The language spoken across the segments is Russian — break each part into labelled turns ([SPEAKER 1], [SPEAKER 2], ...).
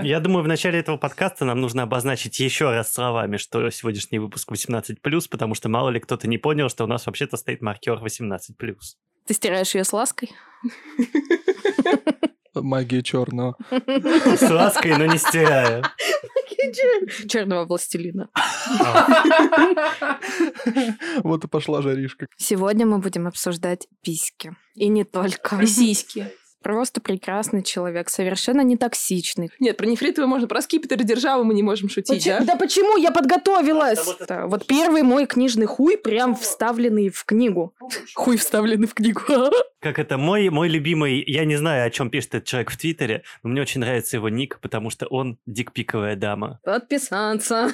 [SPEAKER 1] Я думаю, в начале этого подкаста нам нужно обозначить еще раз словами, что сегодняшний выпуск 18+, потому что мало ли кто-то не понял, что у нас вообще-то стоит маркер 18+.
[SPEAKER 2] Ты стираешь ее с лаской?
[SPEAKER 3] Магия черного.
[SPEAKER 1] С лаской, но не стирая.
[SPEAKER 2] Черного властелина.
[SPEAKER 3] Вот и пошла жаришка.
[SPEAKER 2] Сегодня мы будем обсуждать письки. И не только.
[SPEAKER 4] И сиськи.
[SPEAKER 2] Просто прекрасный человек, совершенно не токсичный.
[SPEAKER 4] Нет, про нефритовый можно, про скипетр и державу мы не можем шутить,
[SPEAKER 2] Почему-
[SPEAKER 4] да?
[SPEAKER 2] да почему? Я подготовилась.
[SPEAKER 1] Да вот
[SPEAKER 2] Да, Вот первый мой книжный хуй прям вставленный в книгу. Хуй вставленный в книгу.
[SPEAKER 1] Как это мой, мой любимый, я не знаю, о чем пишет этот человек в Твиттере, но мне очень нравится его ник, потому что он дикпиковая дама.
[SPEAKER 2] Подписаться.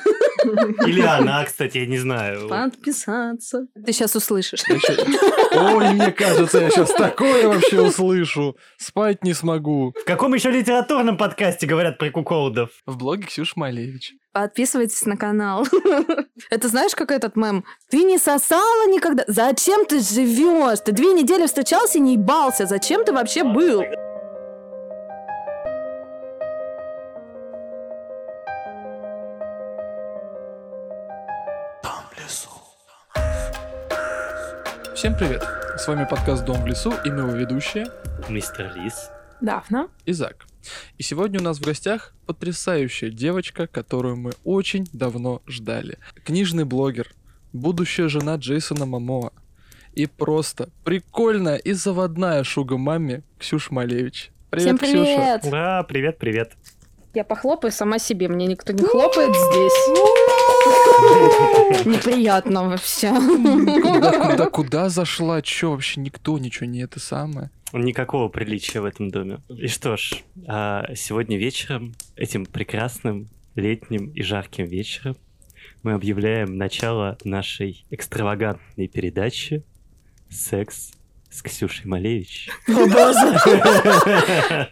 [SPEAKER 1] Или она, кстати, я не знаю.
[SPEAKER 2] Подписаться. Ты сейчас услышишь.
[SPEAKER 3] Ой, мне кажется, я сейчас такое вообще услышу. Спать не смогу.
[SPEAKER 1] В каком еще литературном подкасте говорят про куколдов?
[SPEAKER 3] В блоге Ксюша Малевич.
[SPEAKER 2] Подписывайтесь на канал. Это знаешь, как этот мем? Ты не сосала никогда? Зачем ты живешь? Ты две недели встречался и не ебался. Зачем ты вообще был?
[SPEAKER 3] Всем привет. С вами подкаст «Дом в лесу» и мы его ведущие
[SPEAKER 1] Мистер Лис.
[SPEAKER 4] Дафна.
[SPEAKER 3] Изак. И сегодня у нас в гостях потрясающая девочка, которую мы очень давно ждали. Книжный блогер, будущая жена Джейсона Мамоа и просто прикольная и заводная шуга-мамми Ксюша Малевич. Привет,
[SPEAKER 2] Всем
[SPEAKER 3] Ксюша.
[SPEAKER 2] привет!
[SPEAKER 1] Ура, привет, привет.
[SPEAKER 2] Я похлопаю сама себе, мне никто не хлопает здесь. Неприятно вообще.
[SPEAKER 3] Куда, куда, куда зашла? Чё вообще никто ничего не это самое?
[SPEAKER 1] Никакого приличия в этом доме. И что ж, а, сегодня вечером, этим прекрасным летним и жарким вечером, мы объявляем начало нашей экстравагантной передачи «Секс с Ксюшей Малевич».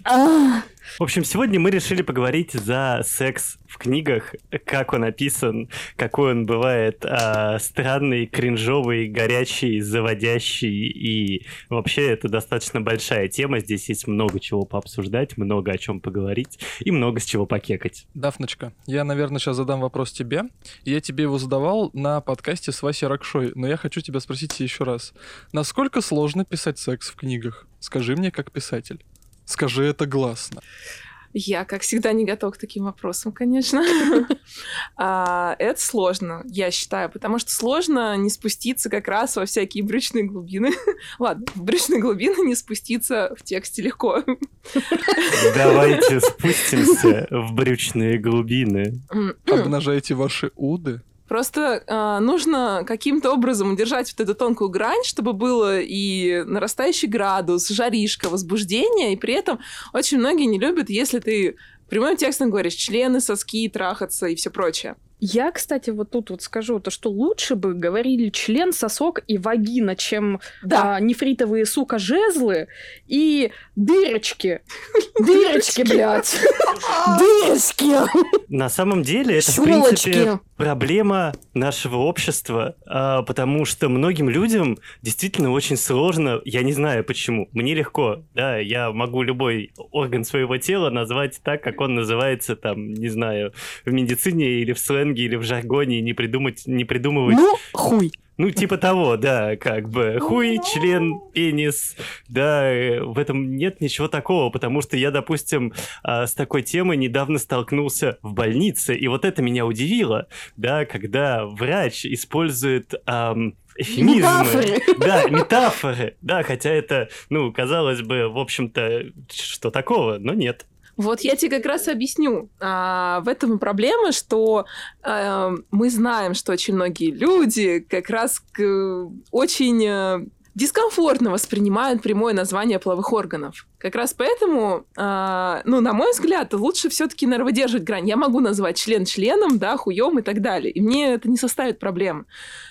[SPEAKER 2] А,
[SPEAKER 1] В общем, сегодня мы решили поговорить за секс в книгах, как он описан, какой он бывает а, странный, кринжовый, горячий, заводящий, и вообще это достаточно большая тема, здесь есть много чего пообсуждать, много о чем поговорить и много с чего покекать.
[SPEAKER 3] Дафночка, я, наверное, сейчас задам вопрос тебе. Я тебе его задавал на подкасте с Васей Ракшой, но я хочу тебя спросить еще раз. Насколько сложно писать секс в книгах? Скажи мне, как писатель. Скажи это гласно.
[SPEAKER 4] Я, как всегда, не готова к таким вопросам, конечно. А, Это сложно, я считаю, потому что сложно не спуститься как раз во всякие брючные глубины. Ладно, в брючные глубины не спуститься в тексте легко.
[SPEAKER 1] Давайте спустимся в брючные глубины.
[SPEAKER 3] Обнажайте ваши уды.
[SPEAKER 4] Просто а, нужно каким-то образом удержать вот эту тонкую грань, чтобы было и нарастающий градус, жаришка, возбуждение, и при этом очень многие не любят, если ты прямым текстом говоришь члены, соски, трахаться и все прочее.
[SPEAKER 2] Я, кстати, вот тут вот скажу, то, что лучше бы говорили член, сосок и вагина, чем
[SPEAKER 4] Да.
[SPEAKER 2] а, нефритовые, сука, жезлы и дырочки. Дырочки, блядь. Дырочки.
[SPEAKER 1] На самом деле это, в принципе. Проблема нашего общества, а, потому что многим людям действительно очень сложно, я не знаю почему, мне легко, да, я могу любой орган своего тела назвать так, как он называется, там, не знаю, в медицине или в сленге, или в жаргоне, не придумать, не придумывать
[SPEAKER 2] Ну, хуй.
[SPEAKER 1] Ну, типа того, да, как бы хуй, член, пенис, да, э, в этом нет ничего такого, потому что я, допустим, а, с такой темой недавно столкнулся в больнице, и вот это меня удивило, да, когда врач использует ам, эфемизмы.
[SPEAKER 2] Метафоры.
[SPEAKER 1] Да, метафоры, да, хотя это, ну, казалось бы, в общем-то, что такого, но нет.
[SPEAKER 4] Вот я тебе как раз объясню. А, в этом и проблема, что а, мы знаем, что очень многие люди как раз к- очень э, дискомфортно воспринимают прямое название половых органов. Как раз поэтому, а, ну, на мой взгляд, лучше все-таки, наверное, выдерживать грань. Я могу назвать член членом, да, хуем и так далее. И мне это не составит проблемы.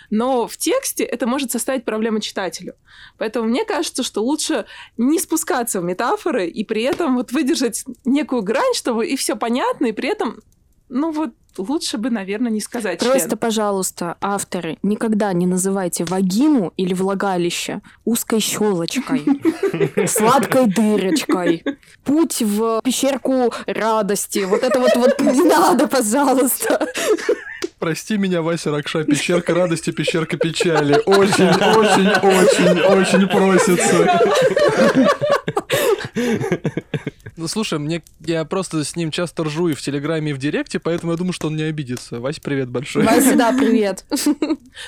[SPEAKER 4] Но в тексте это может составить проблему читателю. Поэтому мне кажется, что лучше не спускаться в метафоры и при этом вот выдержать некую грань, чтобы и все понятно, и при этом, ну вот, лучше бы, наверное, не сказать
[SPEAKER 2] Просто,
[SPEAKER 4] член.
[SPEAKER 2] пожалуйста, авторы, никогда не называйте вагину или влагалище узкой щелочкой, сладкой дырочкой, путь в пещерку радости. Вот это вот, вот не надо, пожалуйста.
[SPEAKER 3] Прости меня, Вася Ракша, пещерка радости, пещерка печали. Очень, очень, очень, очень просится. Ну, слушай, мне я просто с ним часто ржу и в Телеграме, и в Директе, поэтому я думаю, что он не обидится. Вась, привет большой.
[SPEAKER 2] Вася, да, привет.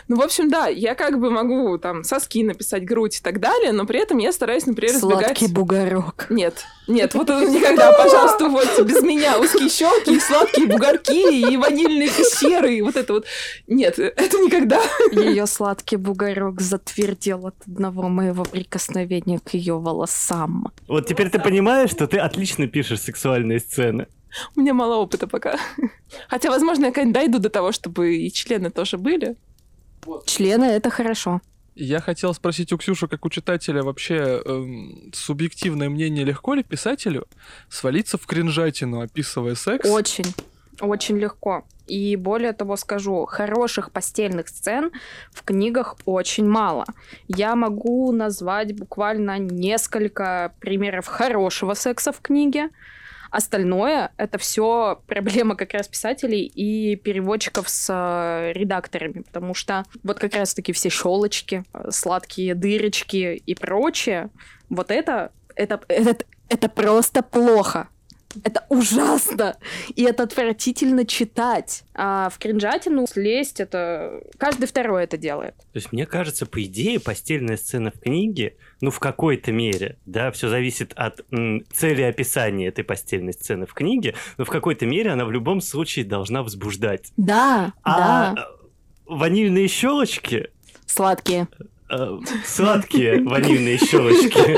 [SPEAKER 4] Ну, в общем, да, я как бы могу там соски написать, грудь и так далее, но при этом я стараюсь, например, избегать...
[SPEAKER 2] Сладкий бугорок.
[SPEAKER 4] Нет, нет, вот это никогда, пожалуйста, уводьте без меня узкие щелки, сладкие бугорки и ванильные пещеры, и вот это вот. Нет, это никогда.
[SPEAKER 2] Ее сладкий бугорок затвердел от одного моего прикосновения к ее волосам.
[SPEAKER 1] Вот теперь ты понимаешь, что ты отлично пишешь сексуальные сцены.
[SPEAKER 4] У меня мало опыта пока. Хотя, возможно, я когда дойду до того, чтобы и члены тоже были.
[SPEAKER 2] Члены — это хорошо.
[SPEAKER 3] Я хотел спросить у Ксюши, как у читателя, вообще эм, субъективное мнение, легко ли писателю свалиться в кринжатину, описывая секс?
[SPEAKER 2] Очень, очень легко. И более того скажу, хороших постельных сцен в книгах очень мало. Я могу назвать буквально несколько примеров хорошего секса в книге. Остальное это все проблема как раз писателей и переводчиков с э, редакторами, потому что вот как раз-таки все щелочки, э, сладкие дырочки и прочее, вот это, это, это, это просто плохо. Это ужасно. И это отвратительно читать. А в кринжатину слезть это... Каждый второй это делает.
[SPEAKER 1] То есть, мне кажется, по идее, постельная сцена в книге, ну, в какой-то мере, да, все зависит от м, цели описания этой постельной сцены в книге, но в какой-то мере она в любом случае должна возбуждать.
[SPEAKER 2] Да,
[SPEAKER 1] А
[SPEAKER 2] да.
[SPEAKER 1] ванильные щелочки,
[SPEAKER 2] Сладкие.
[SPEAKER 1] э, сладкие ванильные щелочки,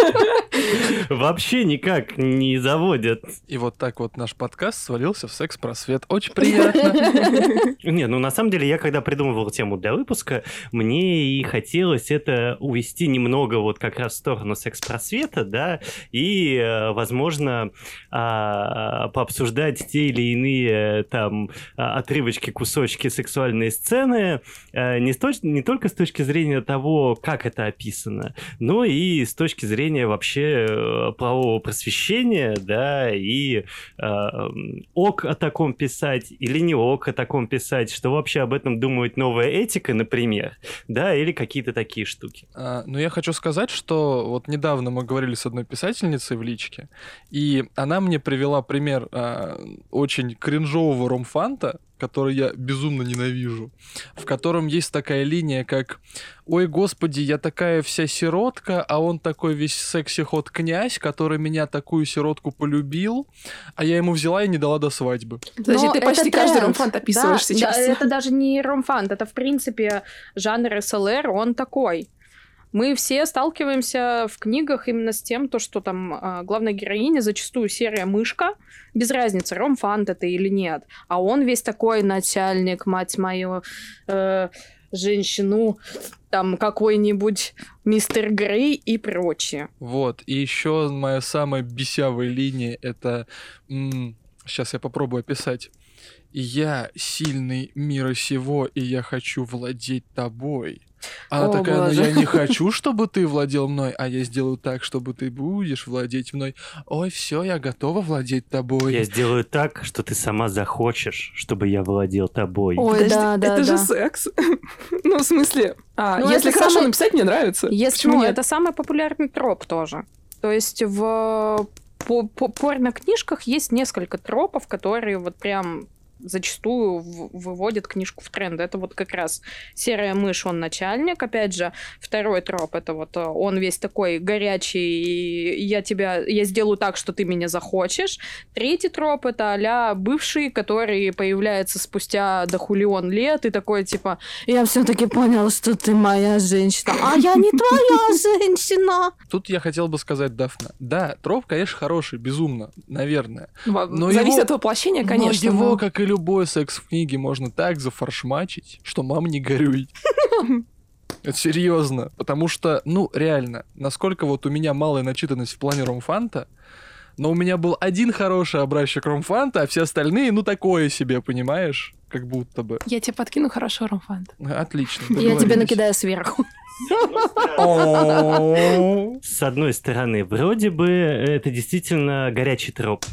[SPEAKER 1] вообще никак не заводят.
[SPEAKER 3] И вот так вот наш подкаст свалился в секс-просвет. Очень приятно.
[SPEAKER 1] Не, ну на самом деле я когда придумывал тему для выпуска, мне и хотелось это увести немного вот как раз в сторону секс-просвета, да, и, э, возможно, а, пообсуждать те или иные там а, отрывочки, кусочки сексуальной сцены э, не, с не только с точки зрения того, как это описано, но и с точки зрения вообще э, правового просвещения, да, и э, ок о таком писать или не ок о таком писать, что вообще об этом думает новая этика, например, да, или какие-то такие штуки.
[SPEAKER 3] А, Но я хочу сказать, что вот недавно мы говорили с одной писательницей в личке, и она мне привела пример а, очень кринжового ромфанта, который я безумно ненавижу, в котором есть такая линия, как «Ой, господи, я такая вся сиротка, а он такой весь секси-ход князь, который меня такую сиротку полюбил, а я ему взяла и не дала до свадьбы».
[SPEAKER 2] Но
[SPEAKER 4] ты почти каждый
[SPEAKER 2] тренд.
[SPEAKER 4] ромфант описываешь
[SPEAKER 2] Да,
[SPEAKER 4] сейчас.
[SPEAKER 2] да, это даже не ромфант, это в принципе жанр СЛР, он такой. Мы все сталкиваемся в книгах именно с тем, то, что там э, главная героиня зачастую серая мышка, без разницы, ромфант это или нет. А он весь такой начальник, мать мою, э, женщину, там какой-нибудь мистер Грей и прочее.
[SPEAKER 3] Вот, и еще моя самая бесявая линия это... сейчас я попробую описать. Я сильный мира сего, и я хочу владеть тобой. Она
[SPEAKER 2] О,
[SPEAKER 3] такая, ну
[SPEAKER 2] боже.
[SPEAKER 3] я не хочу, чтобы ты владел мной, а я сделаю так, чтобы ты будешь владеть мной. Ой, все, я готова владеть тобой.
[SPEAKER 1] Я сделаю так, что ты сама захочешь, чтобы я владел тобой.
[SPEAKER 2] Ой,
[SPEAKER 4] Подожди,
[SPEAKER 2] да, да,
[SPEAKER 4] это
[SPEAKER 2] да.
[SPEAKER 4] же секс. ну, в смысле, а,
[SPEAKER 2] Ну,
[SPEAKER 4] если хорошо
[SPEAKER 2] самый-
[SPEAKER 4] написать, мне нравится.
[SPEAKER 2] Есть,
[SPEAKER 4] Почему
[SPEAKER 2] ну,
[SPEAKER 4] нет?
[SPEAKER 2] это самый популярный троп тоже. То есть в по, по порно-книжках есть несколько тропов, которые вот прям зачастую в- выводят книжку в тренд. Это вот как раз серая мышь, он начальник. Опять же, второй троп, это вот э, он весь такой горячий, и я тебя, я сделаю так, что ты меня захочешь. Третий троп, это а бывший, который появляется спустя дохулион лет, и такой, типа, я все-таки понял, что ты моя женщина, а я не твоя женщина.
[SPEAKER 3] Тут я хотел бы сказать, Дафна, да, троп, конечно, хороший, безумно, наверное. Но
[SPEAKER 4] Зависит
[SPEAKER 3] его-
[SPEAKER 4] от воплощения, конечно.
[SPEAKER 3] Но его,
[SPEAKER 4] но-
[SPEAKER 3] как и любой секс в книге, можно так зафаршмачить, что мам не горюй. Это серьезно, потому что, ну, реально, насколько вот у меня малая начитанность в плане ромфанта, но у меня был один хороший образчик ромфанта, а все остальные, ну, такое себе, понимаешь? как будто бы.
[SPEAKER 4] Я тебе подкину хорошо, Ромфант.
[SPEAKER 3] Отлично.
[SPEAKER 2] Я тебе накидаю сверху.
[SPEAKER 1] С одной стороны, вроде бы это действительно горячий троп.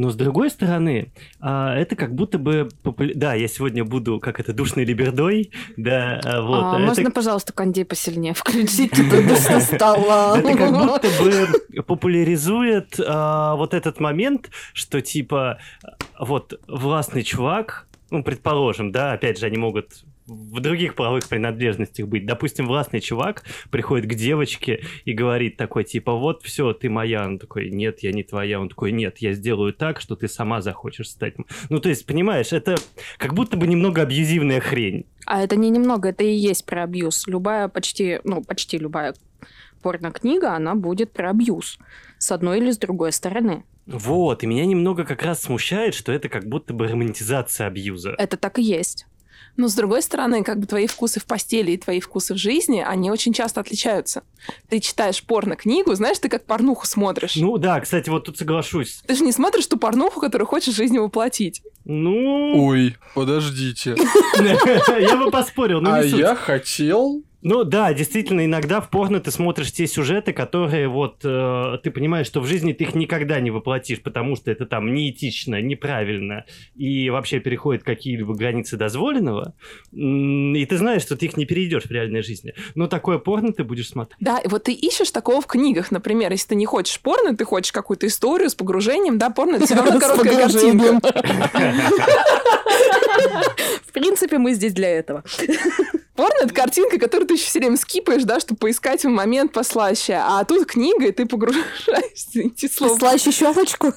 [SPEAKER 1] Но с другой стороны, а, это как будто бы... популя- Да, я сегодня буду, как это, душной либердой, да, а, вот.
[SPEAKER 2] А,
[SPEAKER 1] это-
[SPEAKER 2] Можно, пожалуйста, кондей посильнее включить? Тут душно стало.
[SPEAKER 1] Это как будто бы популяризует а, вот этот момент, что типа вот властный чувак, ну, предположим, да, опять же, они могут в других половых принадлежностях быть. Допустим, властный чувак приходит к девочке и говорит такой, типа, вот, все, ты моя. Он такой, нет, я не твоя. Он такой, нет, я сделаю так, что ты сама захочешь стать. м-». Ну, то есть, понимаешь, это как будто бы немного абьюзивная хрень.
[SPEAKER 2] А это не немного, это и есть про абьюз. Любая, почти, ну, почти любая порнокнига, она будет про абьюз. С одной или с другой стороны.
[SPEAKER 1] Вот, и меня немного как раз смущает, что это как будто бы романтизация абьюза.
[SPEAKER 2] Это так и есть.
[SPEAKER 4] Но с другой стороны, как бы твои вкусы в постели и твои вкусы в жизни, они очень часто отличаются. Ты читаешь порно-книгу, знаешь, ты как порнуху смотришь.
[SPEAKER 1] Ну да, кстати, вот тут соглашусь.
[SPEAKER 4] Ты же не смотришь ту порнуху, которую хочешь в жизни воплотить.
[SPEAKER 1] Ну,
[SPEAKER 3] Ой, подождите.
[SPEAKER 1] я бы поспорил, но
[SPEAKER 3] А я хотел...
[SPEAKER 1] Ну да, действительно, иногда в порно ты смотришь те сюжеты, которые вот э, ты понимаешь, что в жизни ты их никогда не воплотишь, потому что это там неэтично, неправильно и вообще переходит какие-либо границы дозволенного. И ты знаешь, что ты их не перейдешь в реальной жизни. Но такое порно ты будешь смотреть.
[SPEAKER 4] Да, и вот ты ищешь такого в книгах, например, если ты не хочешь порно, ты хочешь какую-то историю с погружением, да, порно это все равно короткая картинка.
[SPEAKER 2] В принципе, мы здесь для этого.
[SPEAKER 4] Порно это картинка, которую ты еще все время скипаешь, да, чтобы поискать момент послаще. А тут книга, и ты погружаешься, эти слова.
[SPEAKER 2] Слаще щелочку.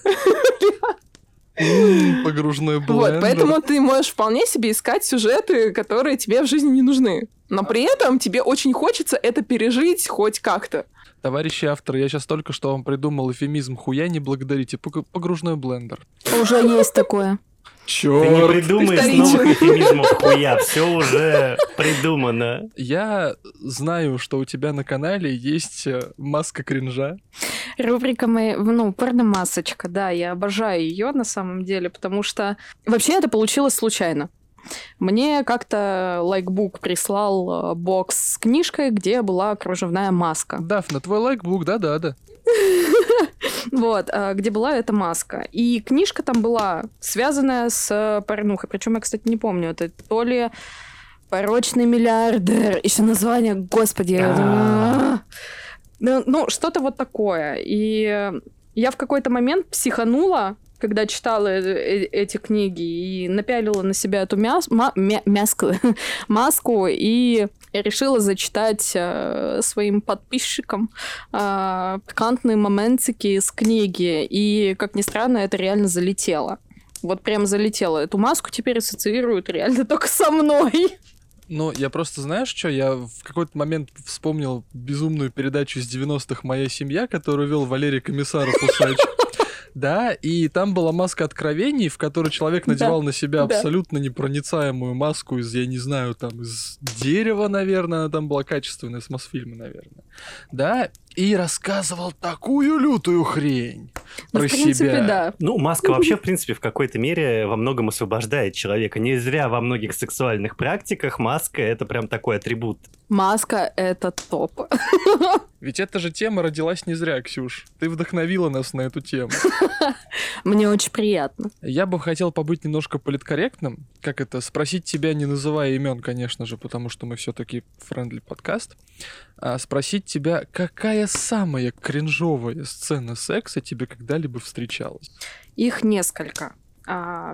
[SPEAKER 3] Погружной блендер.
[SPEAKER 4] Вот, поэтому ты можешь вполне себе искать сюжеты, которые тебе в жизни не нужны. Но при этом тебе очень хочется это пережить хоть как-то.
[SPEAKER 3] Товарищи авторы, я сейчас только что вам придумал эфемизм хуя, не благодарите. Пог- Погружной блендер.
[SPEAKER 2] Уже есть такое.
[SPEAKER 1] Ты не придумаешь
[SPEAKER 4] вторично.
[SPEAKER 1] новых эфемизмов хуя, все уже придумано.
[SPEAKER 3] Я знаю, что у тебя на канале есть э, маска кринжа.
[SPEAKER 2] Рубрика моя, ну, порномасочка, да, я обожаю ее на самом деле, потому что вообще это получилось случайно. Мне как-то лайкбук прислал э, бокс с книжкой, где была кружевная маска.
[SPEAKER 3] Дафна, твой лайкбук, да-да-да.
[SPEAKER 2] Вот, э, где была эта маска. И книжка там была связанная с э, порнухой. Причем я, кстати, не помню, это то ли порочный миллиардер, еще название, господи.
[SPEAKER 1] А.
[SPEAKER 2] Ну, ну, что-то вот такое. И я в какой-то момент психанула, когда читала э- э- эти книги и напялила на себя эту мяс- ма- мя- мяску, маску и решила зачитать э, своим подписчикам э, пикантные моментики из книги. И, как ни странно, это реально залетело. Вот прям залетело. Эту маску теперь ассоциируют реально только со мной.
[SPEAKER 3] Ну, я просто, знаешь что, я в какой-то момент вспомнил безумную передачу из 90-х «Моя семья», которую вел Валерий Комиссаров Усач. Да, и там была маска откровений, в которой человек
[SPEAKER 2] Да,
[SPEAKER 3] надевал на себя
[SPEAKER 2] да.
[SPEAKER 3] абсолютно непроницаемую маску из, я не знаю, там, из дерева, наверное, она там была качественная, с Мосфильма, наверное. Да, и рассказывал такую лютую хрень
[SPEAKER 2] Ну,
[SPEAKER 3] про
[SPEAKER 2] в принципе,
[SPEAKER 3] себя.
[SPEAKER 2] да.
[SPEAKER 1] Ну, маска вообще, в принципе, в какой-то мере во многом освобождает человека. Не зря во многих сексуальных практиках маска — это прям такой атрибут.
[SPEAKER 2] Маска — это топ.
[SPEAKER 3] Ведь эта же тема родилась не зря, Ксюш. Ты вдохновила нас на эту тему.
[SPEAKER 2] Мне очень приятно.
[SPEAKER 3] Я бы хотел побыть немножко политкорректным. Как это? Спросить тебя, не называя имен, конечно же, потому что мы все-таки friendly подкаст. А спросить тебя, какая самая кринжовая сцена секса тебе когда-либо встречалась?
[SPEAKER 2] Их несколько.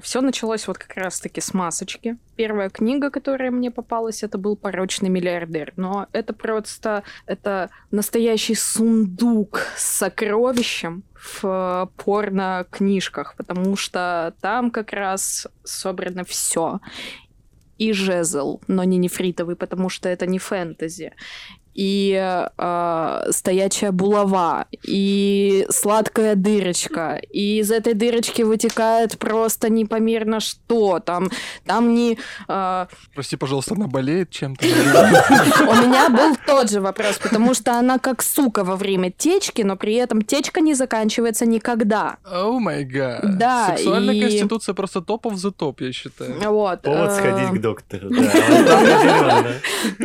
[SPEAKER 2] все началось вот как раз-таки с масочки. Первая книга, которая мне попалась, это был «Порочный миллиардер». Но это просто... Это настоящий сундук с сокровищем в э, порно-книжках, потому что там как раз собрано все. И жезл, но не нефритовый, потому что это не фэнтези. И э, стоячая булава, и сладкая дырочка, и из этой дырочки вытекает просто непомерно что. Там, там не... э,
[SPEAKER 3] Прости, пожалуйста, она болеет чем-то?
[SPEAKER 2] У меня был тот же вопрос, потому что она как сука во время течки, но при этом течка не заканчивается никогда.
[SPEAKER 3] О май гад.
[SPEAKER 2] Да,
[SPEAKER 3] Сексуальная конституция просто топов за топ, я считаю.
[SPEAKER 2] Вот.
[SPEAKER 1] Повод
[SPEAKER 2] э,
[SPEAKER 1] сходить к доктору.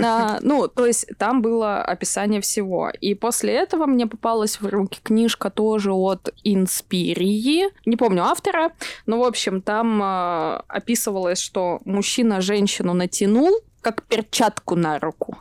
[SPEAKER 2] А, ну, то есть там было описание всего. И после этого мне попалась в руки книжка тоже от Инспирии. Не помню автора, но, в общем, там а, описывалось, что мужчина женщину натянул, как перчатку на руку.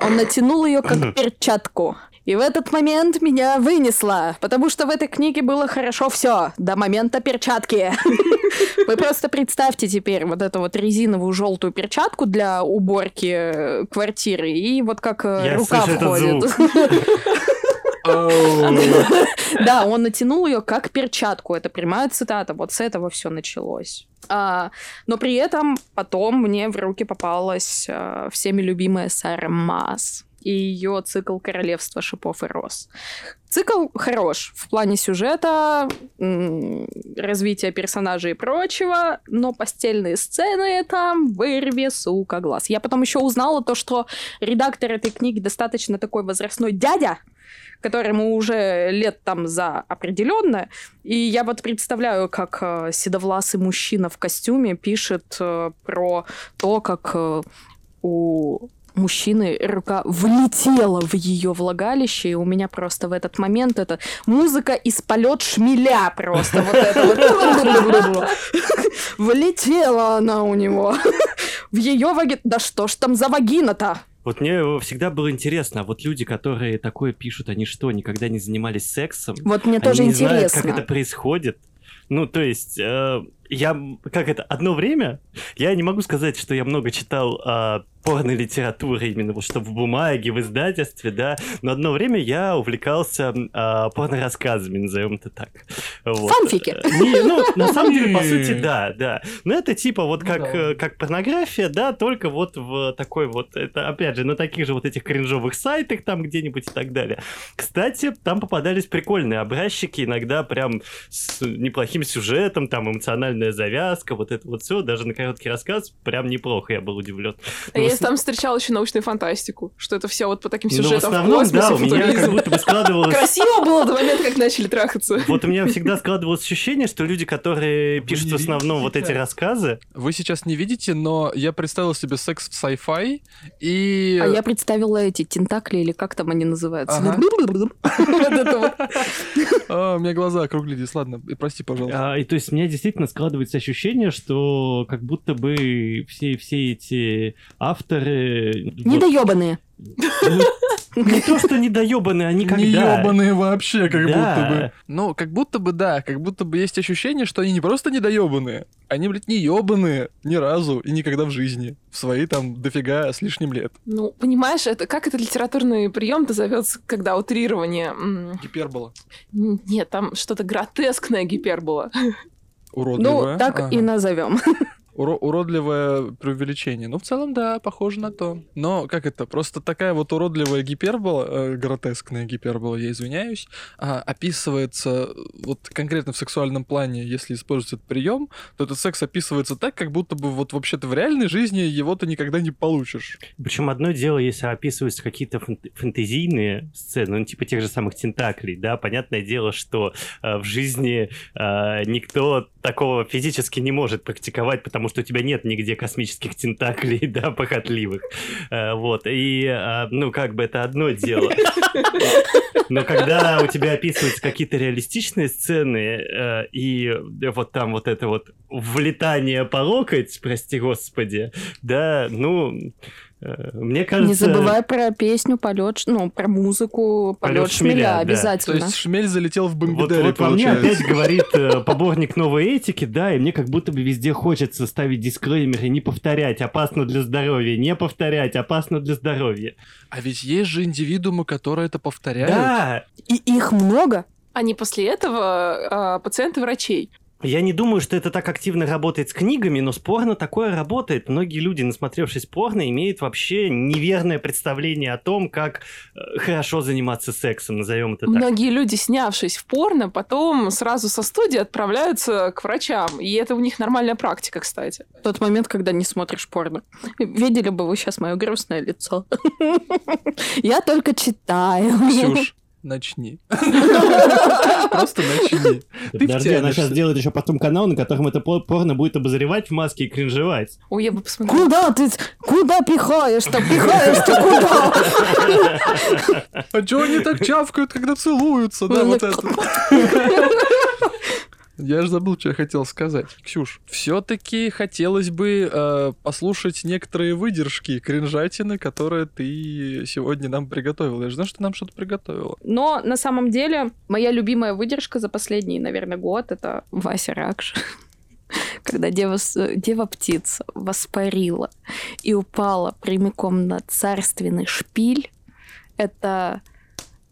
[SPEAKER 2] Он натянул ее как перчатку. И в этот момент меня вынесло, потому что в этой книге было хорошо все до момента перчатки. Вы просто представьте теперь вот эту вот резиновую желтую перчатку для уборки э, квартиры, и вот как э, рука входит. Да, он натянул ее как перчатку. Это прямая цитата. Вот с этого все началось. А, но при этом потом мне в руки попалась а, всеми любимая Сара Мас и ее цикл «Королевство шипов и роз». Цикл хорош в плане сюжета, развития персонажей и прочего, но постельные сцены там вырви, сука, глаз. Я потом еще узнала то, что редактор этой книги достаточно такой возрастной дядя, которому уже лет там за определенное. И я вот представляю, как э, седовласый мужчина в костюме пишет э, про то, как э, у мужчины рука влетела в ее влагалище, и у меня просто в этот момент это музыка из полет шмеля просто вот это вот. Влетела она у него в ее ваги... Да что ж там за вагина-то?
[SPEAKER 1] Вот мне всегда было интересно, вот люди, которые такое пишут, они что, никогда не занимались сексом?
[SPEAKER 2] Вот мне
[SPEAKER 1] Они
[SPEAKER 2] тоже
[SPEAKER 1] не знают,
[SPEAKER 2] интересно.
[SPEAKER 1] как это происходит? Ну, то есть, э, я, как это, одно время, я не могу сказать, что я много читал э, порно-литературы именно, вот, что в бумаге, в издательстве, да, но одно время я увлекался э, порно-рассказами, назовем это так. Вот.
[SPEAKER 2] Фанфики.
[SPEAKER 1] Не, ну, на самом деле, по сути, да, да. Но это типа вот
[SPEAKER 3] Ну
[SPEAKER 1] как,
[SPEAKER 3] да.
[SPEAKER 1] э, как порнография, да, только вот в такой вот, это опять же, на таких же вот этих кринжовых сайтах там где-нибудь и так далее. Кстати, там попадались прикольные образчики, иногда прям с неплохим сюжетом, там эмоциональная завязка, вот это вот все, даже на короткий рассказ прям неплохо, я был удивлен.
[SPEAKER 4] А я там встречал еще научную фантастику, что это все вот по таким
[SPEAKER 1] Ну, в
[SPEAKER 4] сюжетам в
[SPEAKER 1] основном,
[SPEAKER 4] космосе,
[SPEAKER 1] да, у меня как будто бы складывалось...
[SPEAKER 4] Красиво было до момента, как начали трахаться.
[SPEAKER 1] Вот у меня всегда складывалось ощущение, что люди, которые пишут в основном вот эти рассказы,
[SPEAKER 3] Вы сейчас не видите, но я представил себе секс в sci-fi, и...
[SPEAKER 2] А я представила эти тентакли, или как там они называются. Вот вот.
[SPEAKER 3] А, у меня глаза округлились, ладно, и прости, пожалуйста.
[SPEAKER 1] А, и то есть у меня действительно складывается ощущение, что как будто бы все, все эти авторы... вот,
[SPEAKER 2] Недоебанные.
[SPEAKER 1] ну, не то, что недоебаны, они когда...
[SPEAKER 3] Не ёбаные вообще, как будто бы. Ну, как будто бы да, как будто бы есть ощущение, что они не просто недоебанные, они, блядь, не ёбаные ни разу и никогда в жизни. В свои там дофига с лишним лет.
[SPEAKER 4] Ну, понимаешь, это как это литературный прием-то зовется, когда утрирование.
[SPEAKER 3] Гипербола.
[SPEAKER 4] Нет, там что-то гротескное гипербола.
[SPEAKER 3] Уродливое.
[SPEAKER 2] Ну, так и назовем.
[SPEAKER 3] Уро- уродливое преувеличение. Ну, в целом, да, похоже на то. Но, как это, просто такая вот уродливая гипербола, э, гротескная гипербола, я извиняюсь, а, описывается э, вот конкретно в сексуальном плане, если использовать этот прием, то этот секс описывается так, как будто бы вот вообще-то в реальной жизни его ты никогда не получишь.
[SPEAKER 1] Причем одно дело, если описываются какие-то фэнтезийные сцены, ну, типа тех же самых тентаклей, да, понятное дело, что э, в жизни э, никто такого физически не может практиковать, потому что у тебя нет нигде космических тентаклей, да, похотливых. Э, вот, и, э, ну, как бы это одно дело. Но когда у тебя описываются какие-то реалистичные сцены, э, и вот там вот это вот влетание по локоть, прости господи, да, ну, мне кажется...
[SPEAKER 2] Не забывай про песню полет, ну, про музыку полет
[SPEAKER 1] «Полет шмеля»,
[SPEAKER 2] шмеля,
[SPEAKER 1] да.
[SPEAKER 3] То
[SPEAKER 2] обязательно.
[SPEAKER 3] есть шмель залетел в
[SPEAKER 1] Вот,
[SPEAKER 3] Бомбидаре,
[SPEAKER 1] вот во мне опять говорит э, поборник новой этики, да, и мне как будто бы везде хочется ставить дисклеймеры, не повторять, опасно для здоровья, не повторять, опасно для здоровья.
[SPEAKER 3] А ведь есть же индивидуумы, которые это повторяют.
[SPEAKER 1] Да,
[SPEAKER 2] И их много.
[SPEAKER 4] Они после этого а, пациенты врачей.
[SPEAKER 1] Я не думаю, что это так активно работает с книгами, но с порно такое работает. Многие люди, насмотревшись порно, имеют вообще неверное представление о том, как э, хорошо заниматься сексом, назовем это так.
[SPEAKER 4] Многие люди, снявшись в порно, потом сразу со студии отправляются к врачам. И это у них нормальная практика, кстати.
[SPEAKER 2] Тот момент, когда не смотришь порно. Видели бы вы сейчас мое грустное лицо. Я только читаю.
[SPEAKER 3] Ксюш, начни. Просто начни. Ты
[SPEAKER 1] Подожди, она сейчас сделает еще потом канал, на котором это пор- порно будет обозревать в маске и кринжевать.
[SPEAKER 4] Ой, я бы посмотрела.
[SPEAKER 2] Куда ты? Куда пихаешь-то? Пихаешь-то куда?
[SPEAKER 3] А чё они так чавкают, когда целуются? Да, вот это. Я же забыл, что я хотел сказать. Ксюш, все-таки хотелось бы э, послушать некоторые выдержки кринжатины, которые ты сегодня нам приготовила. Я же знаю, что ты нам что-то приготовила.
[SPEAKER 2] Но на самом деле моя любимая выдержка за последний, наверное, год это Вася Ракш. Когда дева, с- дева-птица воспарила и упала прямиком на царственный шпиль, это,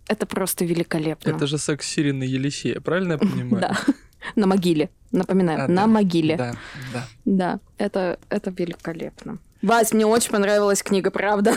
[SPEAKER 2] это просто великолепно.
[SPEAKER 3] Это же секс Сирины Елисея, правильно я понимаю?
[SPEAKER 2] Да. На могиле. Напоминаю,
[SPEAKER 3] А,
[SPEAKER 2] на
[SPEAKER 3] да.
[SPEAKER 2] могиле.
[SPEAKER 3] Да, да.
[SPEAKER 2] Да, это, это великолепно. Вась, мне очень понравилась книга, правда?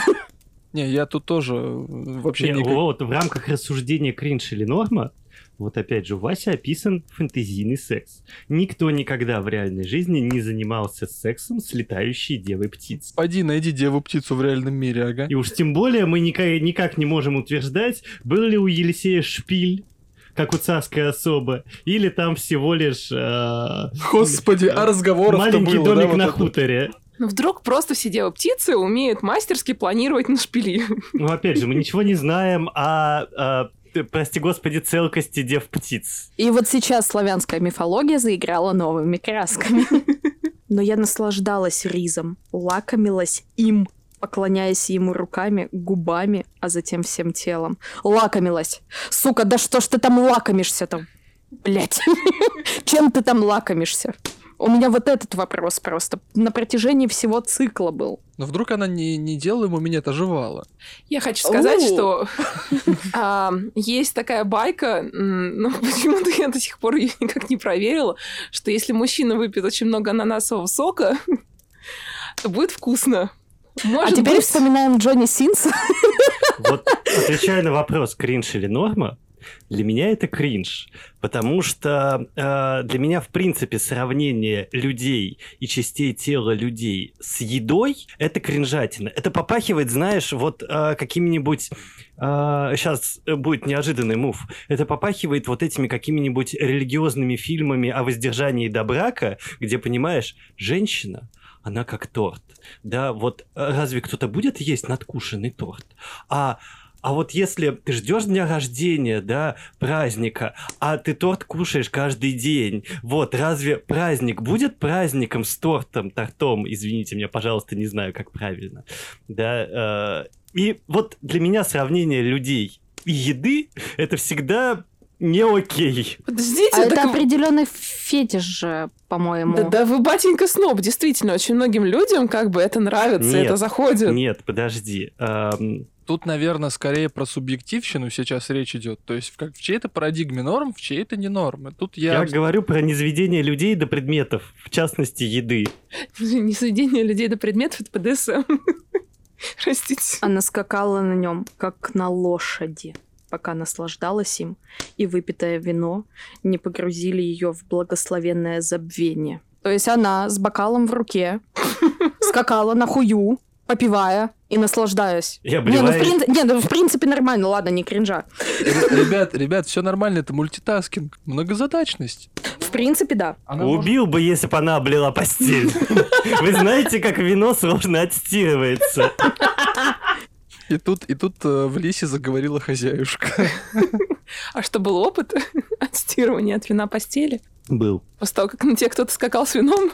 [SPEAKER 3] Не, я тут тоже э, вообще
[SPEAKER 1] Не,
[SPEAKER 3] никак-
[SPEAKER 1] Вот в рамках рассуждения кринж или норма, вот опять же, у Васи описан фэнтезийный секс. Никто никогда в реальной жизни не занимался сексом с летающей девой птицей.
[SPEAKER 3] Пойди, найди деву-птицу в реальном мире, ага.
[SPEAKER 1] И уж тем более мы никак, никак не можем утверждать, был ли у Елисея шпиль, как у царской особы, или там всего лишь э,
[SPEAKER 3] Господи, а разговоров-то
[SPEAKER 1] маленький
[SPEAKER 3] было, да,
[SPEAKER 1] домик
[SPEAKER 3] вот
[SPEAKER 1] на
[SPEAKER 3] это?
[SPEAKER 1] хуторе.
[SPEAKER 4] Ну, вдруг просто все девы-птицы умеют мастерски планировать на шпили.
[SPEAKER 1] Ну, опять же, мы ничего не знаем о, о, э, прости господи, целкости дев птиц.
[SPEAKER 2] И вот сейчас славянская мифология заиграла новыми красками. Но я наслаждалась ризом, лакомилась им, поклоняясь ему руками, губами, а затем всем телом. Лакомилась. Сука, да что ж ты там лакомишься-то? Блять. Чем ты там лакомишься? У меня вот этот вопрос просто на протяжении всего цикла был.
[SPEAKER 3] Но вдруг она не, не делала ему минет, а жевала.
[SPEAKER 4] Я хочу сказать, что а, есть такая байка, но почему-то я до сих пор ее никак не проверила, что если мужчина выпьет очень много ананасового сока, то будет вкусно. Может
[SPEAKER 2] а теперь
[SPEAKER 4] быть,
[SPEAKER 2] вспоминаем Джонни Синса.
[SPEAKER 1] Вот отвечая на вопрос, кринж или норма, для меня это кринж, потому что э, для меня, в принципе, сравнение людей и частей тела людей с едой — это кринжатина. Это попахивает, знаешь, вот э, какими-нибудь... сейчас будет неожиданный мув. Это попахивает вот этими какими-нибудь религиозными фильмами о воздержании до брака, где, понимаешь, женщина, она как торт. Да, вот э, разве кто-то будет есть надкушенный торт? А а вот если ты ждешь дня рождения, да, праздника, а ты торт кушаешь каждый день, вот, разве праздник будет праздником с тортом, тортом, извините меня, пожалуйста, не знаю, как правильно, да, э, и вот для меня сравнение людей и еды это всегда не окей.
[SPEAKER 4] Подождите,
[SPEAKER 2] А это
[SPEAKER 4] так
[SPEAKER 2] определенный фетиш же, по-моему.
[SPEAKER 4] Да, да вы батенька сноб, действительно, очень многим людям как бы это нравится,
[SPEAKER 1] Нет,
[SPEAKER 4] это заходит.
[SPEAKER 1] Нет, подожди. эм,
[SPEAKER 3] Тут, наверное, скорее про субъективщину сейчас речь идет. То есть, как в чьей-то парадигме норм, в чьей-то не норм. И Тут я...
[SPEAKER 1] я говорю про низведение людей до предметов, в частности, еды.
[SPEAKER 4] Несведение людей до предметов это ПДСМ. Простите.
[SPEAKER 2] Она скакала на нем, как на лошади, пока наслаждалась им, и выпитое вино не погрузили ее в благословенное забвение. То есть она с бокалом в руке скакала на хую, попивая и наслаждаясь.
[SPEAKER 1] И
[SPEAKER 2] Не, ну в, прин- не, ну в принципе нормально, ладно, не кринжа.
[SPEAKER 3] Ребят, ребят, все нормально, это мультитаскинг. Многозадачность.
[SPEAKER 2] В принципе, да.
[SPEAKER 3] Она может-
[SPEAKER 1] Убил бы, если бы она облила постель. Вы знаете, как вино сложно отстирывается.
[SPEAKER 3] И тут, и тут э, в лисе заговорила хозяюшка.
[SPEAKER 4] А что, был опыт отстирывания от вина постели?
[SPEAKER 1] Был.
[SPEAKER 4] После того, как на тебе кто-то скакал с вином?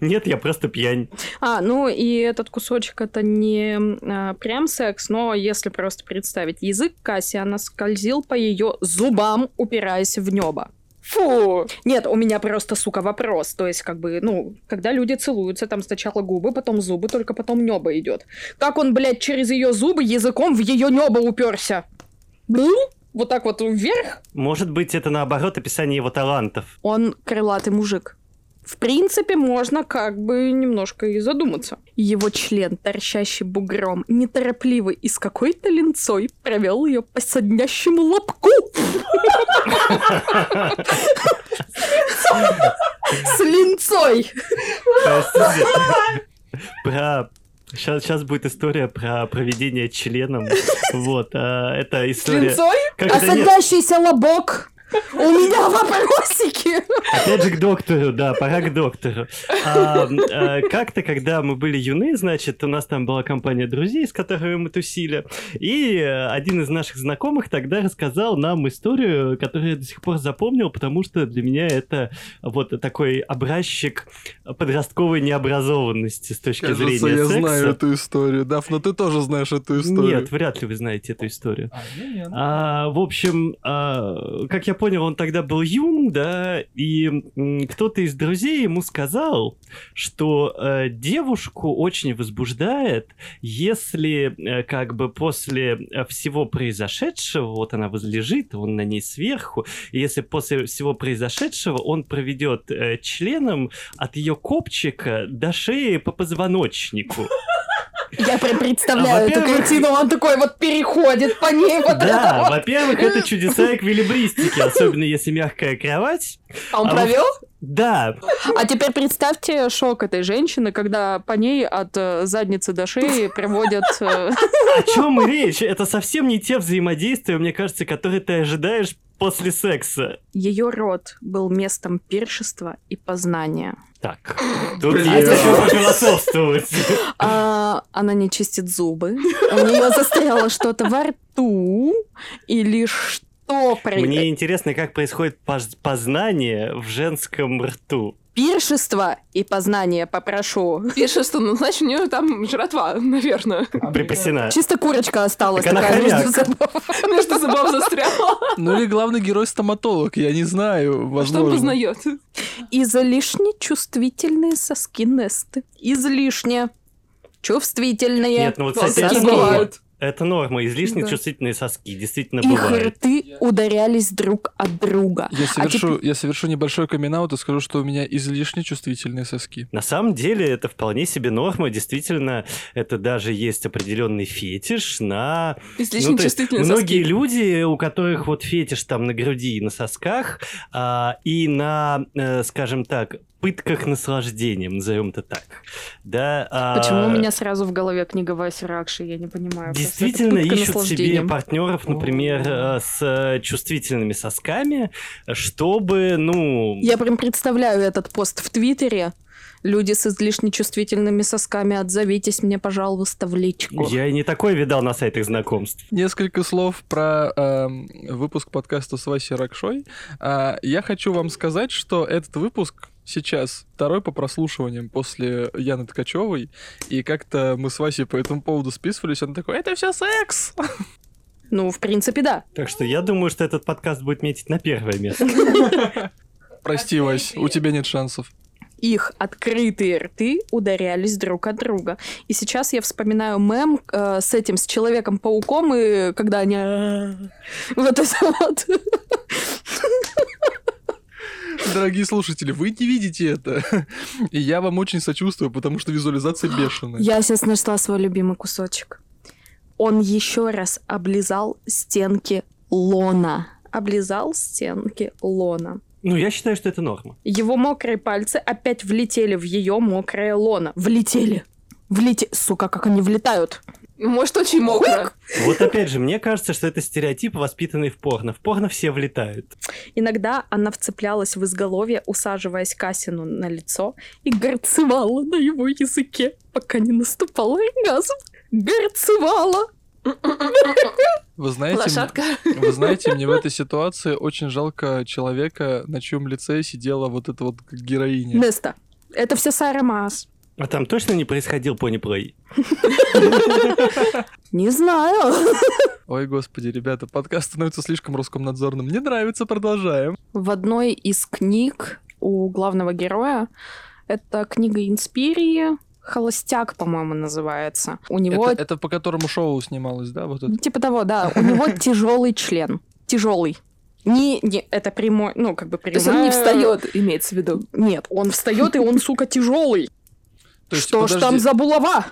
[SPEAKER 1] Нет, я просто пьянь.
[SPEAKER 2] А, ну и этот кусочек это не а, прям секс, но если просто представить язык Кассиана скользил по ее зубам, упираясь в небо.
[SPEAKER 4] Фу!
[SPEAKER 2] Нет, у меня просто, сука, вопрос. То есть, как бы, ну, когда люди целуются, там сначала губы, потом зубы, только потом небо идет. Как он, блядь, через ее зубы языком в ее небо уперся? вот так вот вверх,
[SPEAKER 1] Может быть, это наоборот описание его талантов.
[SPEAKER 2] он крылатый мужик. В принципе, можно как бы немножко и задуматься. Его член, торчащий бугром, неторопливо и с какой-то линцой провел ее по соднящему лобку. С линцой!
[SPEAKER 1] Про... Сейчас, сейчас будет история про проведение членом. Вот, а, это
[SPEAKER 2] С
[SPEAKER 1] история...
[SPEAKER 2] линцой?
[SPEAKER 1] Как
[SPEAKER 2] А садящийся лобок? У меня вопросики!
[SPEAKER 1] Опять же к доктору, да, пора к доктору. А, а, Как-то, когда мы были юны, значит, у нас там была компания друзей, с которыми мы тусили, и один из наших знакомых тогда рассказал нам историю, которую я до сих пор запомнил, потому что для меня это вот такой образчик подростковой необразованности с точки
[SPEAKER 3] Кажется,
[SPEAKER 1] зрения
[SPEAKER 3] я
[SPEAKER 1] секса.
[SPEAKER 3] знаю эту историю. Даф, но ты тоже знаешь эту историю.
[SPEAKER 1] Нет, вряд ли вы знаете эту историю.
[SPEAKER 3] А, ну.
[SPEAKER 1] А, в общем, а, как я понял, он тогда был юн, да, и кто-то из друзей ему сказал, что э, девушку очень возбуждает, если э, как бы после э, всего произошедшего, вот она возлежит, он на ней сверху, и если после всего произошедшего он проведет э, членом от ее копчика до шеи по позвоночнику.
[SPEAKER 2] Я прям представляю эту картину, он такой вот переходит по ней вот
[SPEAKER 1] Да, во-первых, это чудеса эквилибристики, особенно если мягкая кровать.
[SPEAKER 2] А он
[SPEAKER 1] А
[SPEAKER 2] провел?
[SPEAKER 1] Да,
[SPEAKER 2] А теперь представьте шок этой женщины, когда по ней от э, задницы до шеи приводят... э,
[SPEAKER 1] о чем речь? Это совсем не те взаимодействия, мне кажется, которые ты ожидаешь после секса.
[SPEAKER 2] Ее рот был местом пиршества и познания.
[SPEAKER 1] Так, тут есть чем пофилософствовать.
[SPEAKER 2] А, она не чистит зубы. У нее застряло что-то во рту. Или что про
[SPEAKER 1] Мне интересно, как происходит поз- познание в женском рту.
[SPEAKER 2] пиршество и познание попрошу.
[SPEAKER 4] Пишет, ну, значит, у нее там жратва, наверное.
[SPEAKER 1] Припасена.
[SPEAKER 2] Чисто курочка осталась
[SPEAKER 1] Так она
[SPEAKER 2] такая между
[SPEAKER 1] хомяк.
[SPEAKER 2] зубов.
[SPEAKER 4] Между зубов застряла.
[SPEAKER 3] Ну или главный герой стоматолог, я не знаю,
[SPEAKER 4] А Что он
[SPEAKER 3] возможно.
[SPEAKER 4] познает?
[SPEAKER 2] Излишне чувствительные соски Несты. Излишне чувствительные.
[SPEAKER 1] Нет, ну вот, кстати,
[SPEAKER 4] такие бывают.
[SPEAKER 1] Это норма. Излишне
[SPEAKER 2] Да.
[SPEAKER 1] чувствительные соски. Действительно
[SPEAKER 2] Их
[SPEAKER 1] бывает.
[SPEAKER 2] рты ударялись друг от друга.
[SPEAKER 3] Я
[SPEAKER 2] А
[SPEAKER 3] совершу, я совершу небольшой камин и скажу, что у меня излишне чувствительные соски.
[SPEAKER 1] На самом деле это вполне себе норма. Действительно, это даже есть определенный фетиш на
[SPEAKER 4] Излишне
[SPEAKER 1] Ну,
[SPEAKER 4] чувствительные
[SPEAKER 1] Многие
[SPEAKER 4] соски.
[SPEAKER 1] люди, у которых вот фетиш там на груди и на сосках, а, и на, э, скажем так, пытках наслаждением, назовем это так. Да, а,
[SPEAKER 2] Почему у меня сразу в голове книга Васи Ракши? Я не понимаю.
[SPEAKER 1] Действительно ищут себе партнеров, например, э, с э, чувствительными сосками, чтобы, ну...
[SPEAKER 2] Я прям представляю этот пост в Твиттере. Люди с излишне чувствительными сосками, отзовитесь мне, пожалуйста, в личку.
[SPEAKER 1] Я и не такой видал на сайтах знакомств.
[SPEAKER 3] Несколько слов про эм, выпуск подкаста с Васей Ракшой. А, я хочу вам сказать, что этот выпуск сейчас второй по прослушиваниям после Яны Ткачевой, и как-то мы с Васей по этому поводу списывались, он такой, это все секс!
[SPEAKER 2] Ну, в принципе, да.
[SPEAKER 1] Так что я думаю, что этот подкаст будет метить на первое место.
[SPEAKER 3] Прости, Вась, у тебя нет шансов.
[SPEAKER 2] Их открытые рты ударялись друг от друга. И сейчас я вспоминаю мем э, с этим, с Человеком-пауком, и когда они... «А-а-а». Вот это вот.
[SPEAKER 3] Дорогие слушатели, вы не видите это. И я вам очень сочувствую, потому что визуализация бешеная.
[SPEAKER 2] Я сейчас нашла свой любимый кусочек. Он еще раз облизал стенки лона. Облизал стенки лона.
[SPEAKER 1] Ну, я считаю, что это норма.
[SPEAKER 2] Его мокрые пальцы опять влетели в ее мокрое лоно. Влетели. Влетели. Сука, как они влетают.
[SPEAKER 4] Может, очень мокро.
[SPEAKER 1] Вот опять же, мне кажется, что это стереотип, воспитанный в порно. В порно все влетают.
[SPEAKER 2] Иногда она вцеплялась в изголовье, усаживаясь Касину на лицо и горцевала на его языке, пока не наступал оргазм. Горцевала.
[SPEAKER 3] Вы знаете,
[SPEAKER 4] Лошадка.
[SPEAKER 3] вы знаете, мне в этой ситуации очень жалко человека, на чьем лице сидела вот эта вот героиня.
[SPEAKER 2] Неста. Это все Сара Маас.
[SPEAKER 1] А там точно не происходил пони-плей?
[SPEAKER 2] Не знаю.
[SPEAKER 3] Ой, господи, ребята, подкаст становится слишком Роскомнадзорным. Мне нравится, продолжаем.
[SPEAKER 2] В одной из книг у главного героя, это книга Инспирии, Холостяк, по-моему, называется. У него
[SPEAKER 3] Это, это по которому шоу снималось, да? Вот это.
[SPEAKER 2] Типа того, да. У него тяжелый член. тяжелый. Не, не, это прямой, ну, как бы
[SPEAKER 4] То есть он не встает, имеется в виду.
[SPEAKER 2] Нет, он встает, и он, сука, тяжелый.
[SPEAKER 3] То есть,
[SPEAKER 2] Что ж там
[SPEAKER 3] подожди,
[SPEAKER 2] за булава?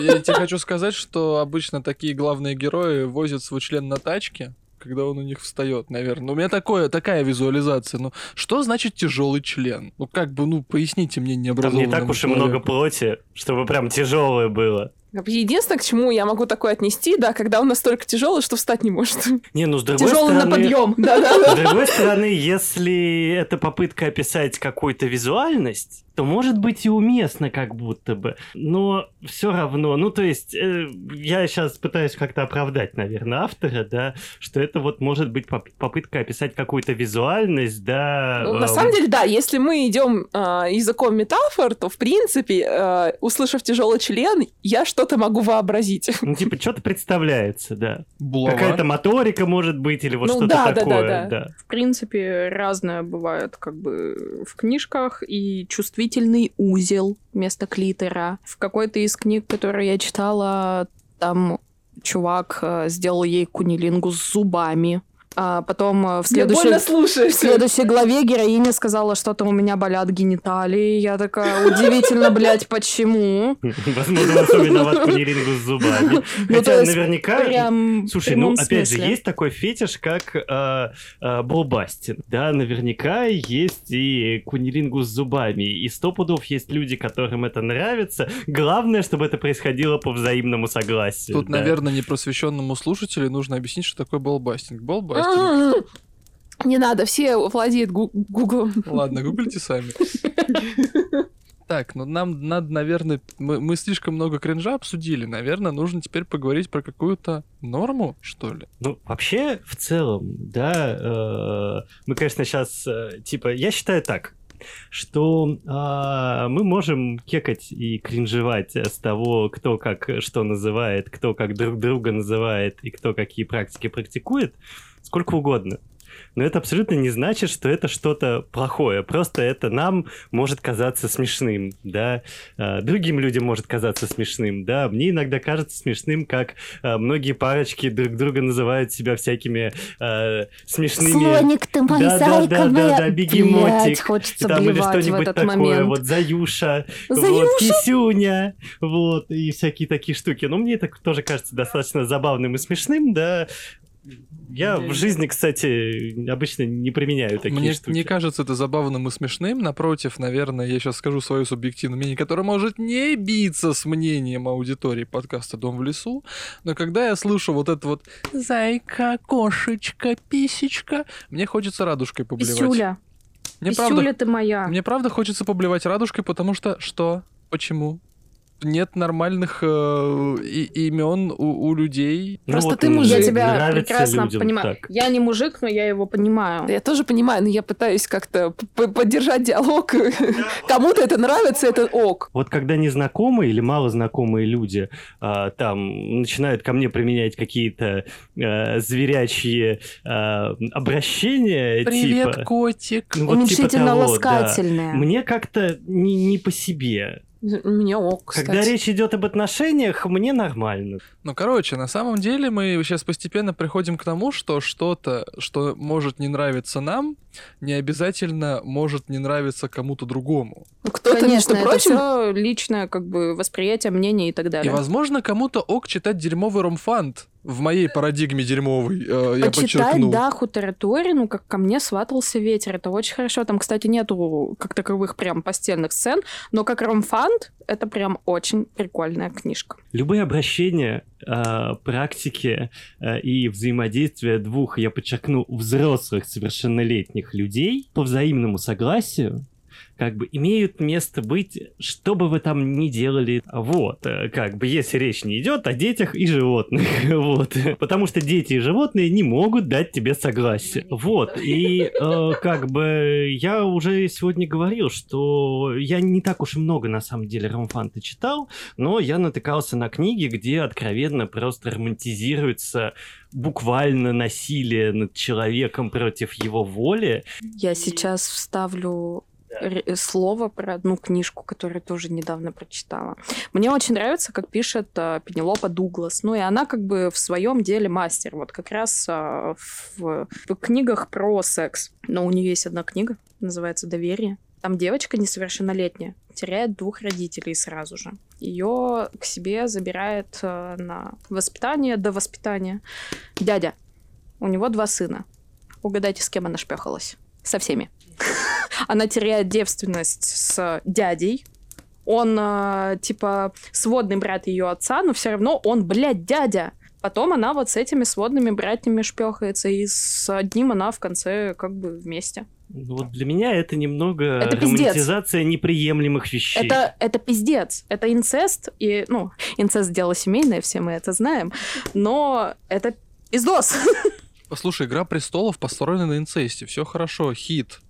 [SPEAKER 3] Я тебе хочу сказать, что обычно такие главные герои возят свой член на тачке, когда он у них встает, наверное. У меня такое, такая визуализация. Ну, что значит тяжелый член? Ну, как бы, ну, поясните мне
[SPEAKER 1] Там
[SPEAKER 3] необразованному
[SPEAKER 1] не так уж и
[SPEAKER 3] человеку.
[SPEAKER 1] много плоти, чтобы прям тяжелое было.
[SPEAKER 4] Единственное, к чему я могу такое отнести, да, когда он настолько тяжелый, что встать не может.
[SPEAKER 1] Не, ну с другой
[SPEAKER 2] Тяжелый на
[SPEAKER 1] стороны...
[SPEAKER 2] подъем.
[SPEAKER 4] Да-да.
[SPEAKER 1] С другой стороны, если это попытка описать какую-то визуальность, то может быть и уместно как будто бы. Но все равно, ну то есть, э, я сейчас пытаюсь как-то оправдать, наверное, автора, да, что это вот может быть поп- попытка описать какую-то визуальность, да.
[SPEAKER 4] Ну, на
[SPEAKER 1] эм,
[SPEAKER 4] самом деле, да, если мы идем а, языком метафор, то, в принципе, а, услышав тяжелый член, я что-то могу вообразить.
[SPEAKER 1] Ну, типа, что-то представляется, да.
[SPEAKER 3] Булава.
[SPEAKER 1] Какая-то моторика может быть, или вот
[SPEAKER 4] Ну,
[SPEAKER 1] что-то
[SPEAKER 4] да, да, да,
[SPEAKER 1] такое,
[SPEAKER 4] да.
[SPEAKER 1] да.
[SPEAKER 2] В принципе, разное бывает как бы в книжках. И чувствительный узел вместо клитора. В какой-то из книг, которые я читала, там чувак э, сделал ей кунилингу с зубами. А потом э, в следующей... В следующей главе героиня сказала, что-то у меня болят гениталии. Я такая, удивительно, блядь, почему?
[SPEAKER 1] Возможно, он особенно виноват кунилингу с зубами.
[SPEAKER 2] Ну,
[SPEAKER 1] Хотя наверняка... Слушай, ну опять же, есть такой фетиш, как э, э, Булбастин. Да, наверняка есть и кунилингу с зубами. И сто пудов есть люди, которым это нравится. Главное, чтобы это происходило по взаимному согласию.
[SPEAKER 3] Тут, наверное, непросвещенному слушателю нужно объяснить, что такое болбастинг. Болбастинг.
[SPEAKER 4] Не надо, все владеют гу- гуглом.
[SPEAKER 3] Ладно, гуглите сами. Так, ну нам надо, наверное, мы, мы слишком много кринжа обсудили. Наверное, нужно теперь поговорить про какую-то норму, что ли.
[SPEAKER 1] Ну, вообще, в целом, да, э, мы, конечно, сейчас, типа, я считаю так, что а, мы можем кекать и кринжевать с того, кто как что называет, кто как друг друга называет и кто какие практики практикует, сколько угодно. Но это абсолютно не значит, что это что-то плохое. Просто это нам может казаться смешным, да. А, Другим людям может казаться смешным, да. Мне иногда кажется смешным, как а, многие парочки друг друга называют себя всякими а, смешными...
[SPEAKER 2] Слоник ты мой,
[SPEAKER 1] Да, да,
[SPEAKER 2] зайка
[SPEAKER 1] да, да,
[SPEAKER 2] моя.
[SPEAKER 1] да, бегемотик.
[SPEAKER 2] Блядь,
[SPEAKER 1] там или что-нибудь такое,
[SPEAKER 2] момент.
[SPEAKER 1] вот Заюша, вот
[SPEAKER 4] Заюша?
[SPEAKER 1] Кисюня, вот, и всякие такие штуки. Но мне это тоже кажется достаточно забавным и смешным, да. Я в жизни, кстати, обычно не применяю такие
[SPEAKER 3] Мне
[SPEAKER 1] штуки.
[SPEAKER 3] не кажется это забавным и смешным. Напротив, наверное, я сейчас скажу свое субъективное мнение, которое может не биться с мнением аудитории подкаста «Дом в лесу». Но когда я слышу вот это вот «зайка, кошечка, писечка», мне хочется радужкой поблевать.
[SPEAKER 2] Писюля,
[SPEAKER 3] Мне
[SPEAKER 2] писюля
[SPEAKER 3] правда,
[SPEAKER 2] ты моя.
[SPEAKER 3] мне правда хочется поблевать радужкой, потому что что? Почему? Нет нормальных э, и- имен у, у людей.
[SPEAKER 1] Ну
[SPEAKER 4] Просто
[SPEAKER 1] вот
[SPEAKER 4] ты мужик.
[SPEAKER 2] Я тебя
[SPEAKER 1] нравится
[SPEAKER 2] прекрасно
[SPEAKER 1] людям
[SPEAKER 2] понимаю.
[SPEAKER 1] так.
[SPEAKER 2] Я не мужик, но я его понимаю.
[SPEAKER 4] Да Я тоже понимаю, но я пытаюсь как-то поддержать диалог. Кому-то это нравится, это ок.
[SPEAKER 1] Вот когда незнакомые или малознакомые люди а, там начинают ко мне применять какие-то а, зверячьи а, обращения,
[SPEAKER 3] Привет,
[SPEAKER 1] типа...
[SPEAKER 3] котик.
[SPEAKER 1] ну, вот типа того, да. Мне как-то не, не по себе.
[SPEAKER 4] Мне ок,
[SPEAKER 1] Когда
[SPEAKER 4] кстати.
[SPEAKER 1] речь идет об отношениях, мне нормально.
[SPEAKER 3] Ну, короче, на самом деле мы сейчас постепенно приходим к тому, что что-то, что может не нравиться нам, не обязательно может не нравиться кому-то другому.
[SPEAKER 4] Ну, Кто-то,
[SPEAKER 2] Конечно,
[SPEAKER 4] между
[SPEAKER 2] это
[SPEAKER 4] прочим,
[SPEAKER 2] все личное как бы восприятие, мнение и так
[SPEAKER 3] И,
[SPEAKER 2] далее.
[SPEAKER 3] возможно, кому-то ок читать дерьмовый ромфант. В моей парадигме дерьмовый, э, я подчеркну.
[SPEAKER 2] Даху Тараторину, как ко мне сватался ветер. Это очень хорошо. Там, кстати, нету как таковых прям постельных сцен, но как ромфант это прям очень прикольная книжка.
[SPEAKER 1] Любые обращения, э, практики э, и взаимодействия двух, я подчеркну, взрослых совершеннолетних людей по взаимному согласию как бы имеют место быть, что бы вы там ни делали. Вот, э, как бы, если речь не идет о детях и животных. Вот. Потому что дети и животные не могут дать тебе согласие. Вот. И э, как бы я уже сегодня говорил, что я не так уж и много на самом деле ромфанта читал, но я натыкался на книги, где откровенно просто романтизируется буквально насилие над человеком против его воли.
[SPEAKER 2] Я сейчас вставлю слово про одну книжку, которую тоже недавно прочитала. Мне очень нравится, как пишет э, Пенелопа Дуглас. Ну и она как бы в своем деле мастер. Вот как раз э, в, в книгах про секс. Но у нее есть одна книга, называется «Доверие». Там девочка несовершеннолетняя теряет двух родителей сразу же. Ее к себе забирает э, на воспитание, до воспитания дядя. У него два сына. Угадайте, с кем она шпехалась? Со всеми. Она теряет девственность с дядей. Он, э, типа, сводный брат ее отца, но все равно он, блядь, дядя. Потом она вот с этими сводными братьями шпехается, и с одним она в конце как бы вместе.
[SPEAKER 1] Ну, вот для меня это немного
[SPEAKER 2] Это пиздец.
[SPEAKER 1] романтизация неприемлемых вещей.
[SPEAKER 2] Это, это пиздец. Это инцест. И, ну, инцест дело семейное, все мы это знаем. Но это пиздос.
[SPEAKER 3] Послушай, «Игра престолов» построена на инцесте. Все хорошо, хит.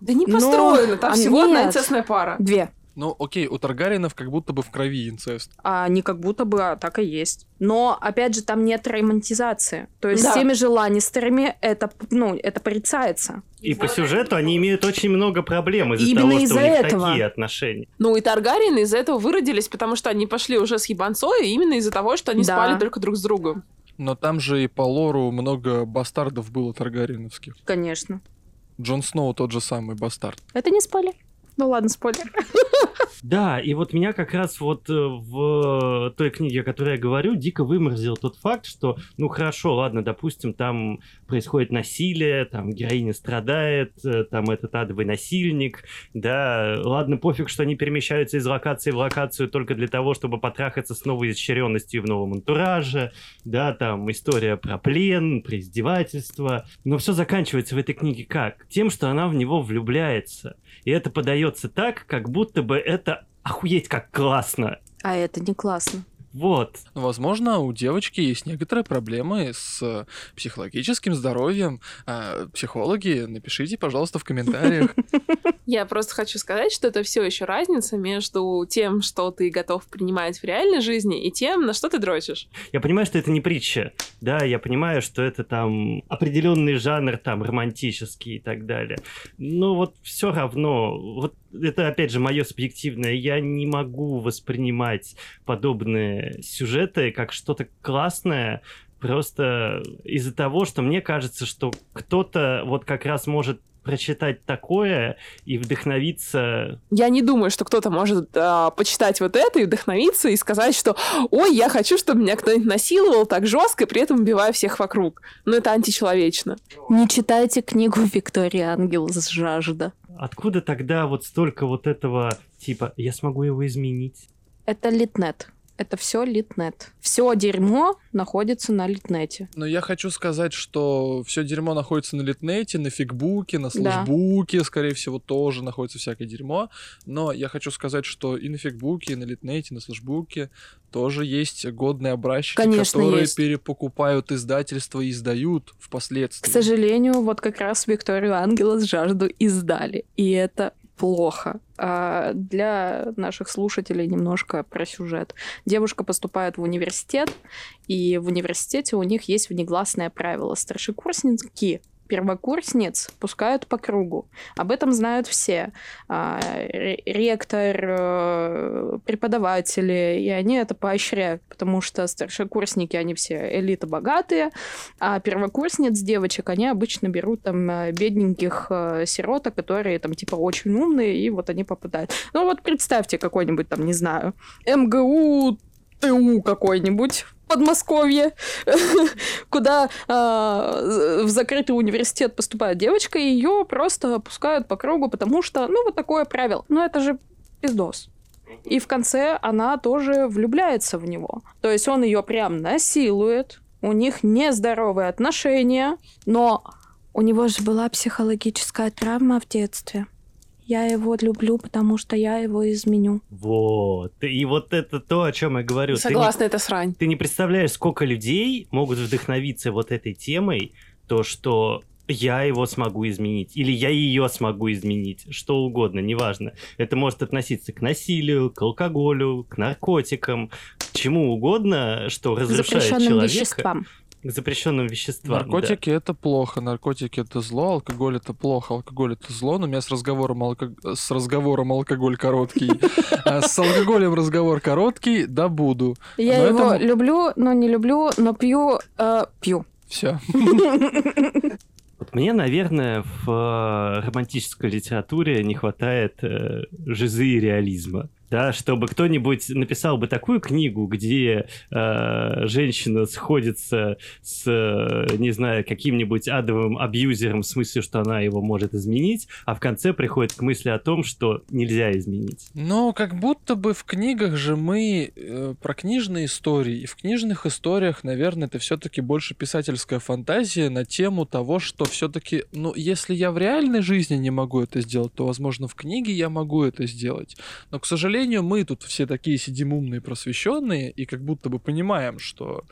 [SPEAKER 4] Да не
[SPEAKER 2] Но-
[SPEAKER 4] построено, там всего одна инцестная пара.
[SPEAKER 2] Две.
[SPEAKER 3] Ну, окей, у Таргариенов как будто бы в крови инцест.
[SPEAKER 2] А не как будто бы, а так и есть. Но, опять же, там нет романтизации. То есть
[SPEAKER 4] Да.
[SPEAKER 2] с теми же Ланнистерами это, ну, это порицается.
[SPEAKER 1] И по сюжету они имеют очень много проблем из-за
[SPEAKER 2] Именно
[SPEAKER 1] того, что
[SPEAKER 2] из-за
[SPEAKER 1] у них
[SPEAKER 2] этого.
[SPEAKER 1] такие отношения.
[SPEAKER 4] Ну и Таргариены из-за этого выродились, потому что они пошли уже с ебанцой, именно из-за того, что они
[SPEAKER 2] Да.
[SPEAKER 4] спали только друг с другом.
[SPEAKER 3] Но там же и по лору много бастардов было Таргариеновских.
[SPEAKER 2] Конечно.
[SPEAKER 3] Джон Сноу тот же самый бастард.
[SPEAKER 2] Это не спойлер. Ну ладно, спойлер.
[SPEAKER 1] Да, и вот меня как раз вот э, в той книге, о которой я говорю, дико выморозил тот факт, что, ну хорошо, ладно, допустим, там происходит насилие, там героиня страдает, э, там этот адовый насильник, да, ладно, пофиг, что они перемещаются из локации в локацию только для того, чтобы потрахаться с новой изощренностью в новом антураже, да, там история про плен, про издевательство, но все заканчивается в этой книге как? Тем, что она в него влюбляется. И это подается так, как будто бы это охуеть как классно.
[SPEAKER 2] А это не классно.
[SPEAKER 1] Вот.
[SPEAKER 3] Возможно, у девочки есть некоторые проблемы с психологическим здоровьем. А, психологи, напишите, пожалуйста, в комментариях.
[SPEAKER 4] Я просто хочу сказать, что это все еще разница между тем, что ты готов принимать в реальной жизни, и тем, на что ты дрочишь.
[SPEAKER 1] Я понимаю, что это не притча. Да, я понимаю, что это там определенный жанр, там, романтический и так далее. Но вот все равно, вот это опять же мое субъективное, я не могу воспринимать подобные сюжеты как что-то классное, просто из-за того, что мне кажется, что кто-то вот как раз может прочитать такое и вдохновиться
[SPEAKER 4] Я не думаю, что кто-то может а, почитать вот это и вдохновиться и сказать, что «Ой, я хочу, чтобы меня кто-нибудь насиловал так жестко, и при этом убивая всех вокруг». Но это античеловечно.
[SPEAKER 2] Не читайте книгу Виктории Ангел с жажда.
[SPEAKER 1] Откуда тогда вот столько вот этого типа «я смогу его изменить»?
[SPEAKER 2] Это литнет. Это все литнет. Все дерьмо находится на литнете.
[SPEAKER 3] Но я хочу сказать, что все дерьмо находится на Литнете, на Фигбуке, на
[SPEAKER 2] Да.
[SPEAKER 3] Слэшбуке, скорее всего, тоже находится всякое дерьмо. Но я хочу сказать, что и на Фигбуке, и на Литнете, и на Слэшбуке тоже есть годные образчики,
[SPEAKER 2] Конечно,
[SPEAKER 3] которые
[SPEAKER 2] есть.
[SPEAKER 3] перепокупают издательства и издают впоследствии.
[SPEAKER 2] К сожалению, вот как раз Викторию Ангела с жажду издали. И это плохо. А для наших слушателей немножко про сюжет. Девушка поступает в университет, и в университете у них есть внегласное правило. Старшекурсники первокурсниц пускают по кругу. Об этом знают все. А, ре- Ректор, э, преподаватели, и они это поощряют, потому что старшекурсники, они все элита богатые, а первокурсниц, девочек, они обычно берут там э, бедненьких э, сироток, которые там типа очень умные, и вот они попадают. Ну вот представьте какой-нибудь там, не знаю, МГУ, ТУ какой-нибудь Подмосковье, куда а, в закрытый университет поступает девочка, и ее просто пускают по кругу, потому что, ну, вот такое правило. Ну, это же пиздос. И в конце она тоже влюбляется в него. То есть он ее прям насилует, у них нездоровые отношения, но у него же была психологическая травма в детстве. Я его люблю, потому что я его изменю.
[SPEAKER 1] Вот. И вот это то, о чем я говорю. Ты не-
[SPEAKER 4] Согласна, это срань.
[SPEAKER 1] ты не представляешь, сколько людей могут вдохновиться вот этой темой, то, что я его смогу изменить, или я ее смогу изменить, что угодно, неважно. Это может относиться к насилию, к алкоголю, к наркотикам, к чему угодно, что
[SPEAKER 2] К
[SPEAKER 1] разрушает человека.
[SPEAKER 2] веществам.
[SPEAKER 1] К запрещенным веществам.
[SPEAKER 3] Наркотики это плохо, наркотики это зло, алкоголь это плохо, алкоголь это зло. Но у меня с разговором, алко... с разговором алкоголь короткий. А с алкоголем разговор короткий, да буду.
[SPEAKER 2] Я его люблю, но не люблю, но пью, э, пью.
[SPEAKER 3] Все.
[SPEAKER 1] Вот мне, наверное, в э, романтической литературе не хватает э, жизы и реализма. Да, чтобы кто-нибудь написал бы такую книгу, где э, женщина сходится с, э, не знаю, каким-нибудь адовым абьюзером в смысле, что она его может изменить, а в конце приходит к мысли о том, что нельзя изменить.
[SPEAKER 3] Ну, как будто бы в книгах же мы э, про книжные истории. И в книжных историях, наверное, это все-таки больше писательская фантазия на тему того, что все-таки, ну, если я в реальной жизни не могу это сделать, то, возможно, в книге я могу это сделать. Но, к сожалению, мы тут все такие сидим умные, просвещенные, и как будто бы понимаем, что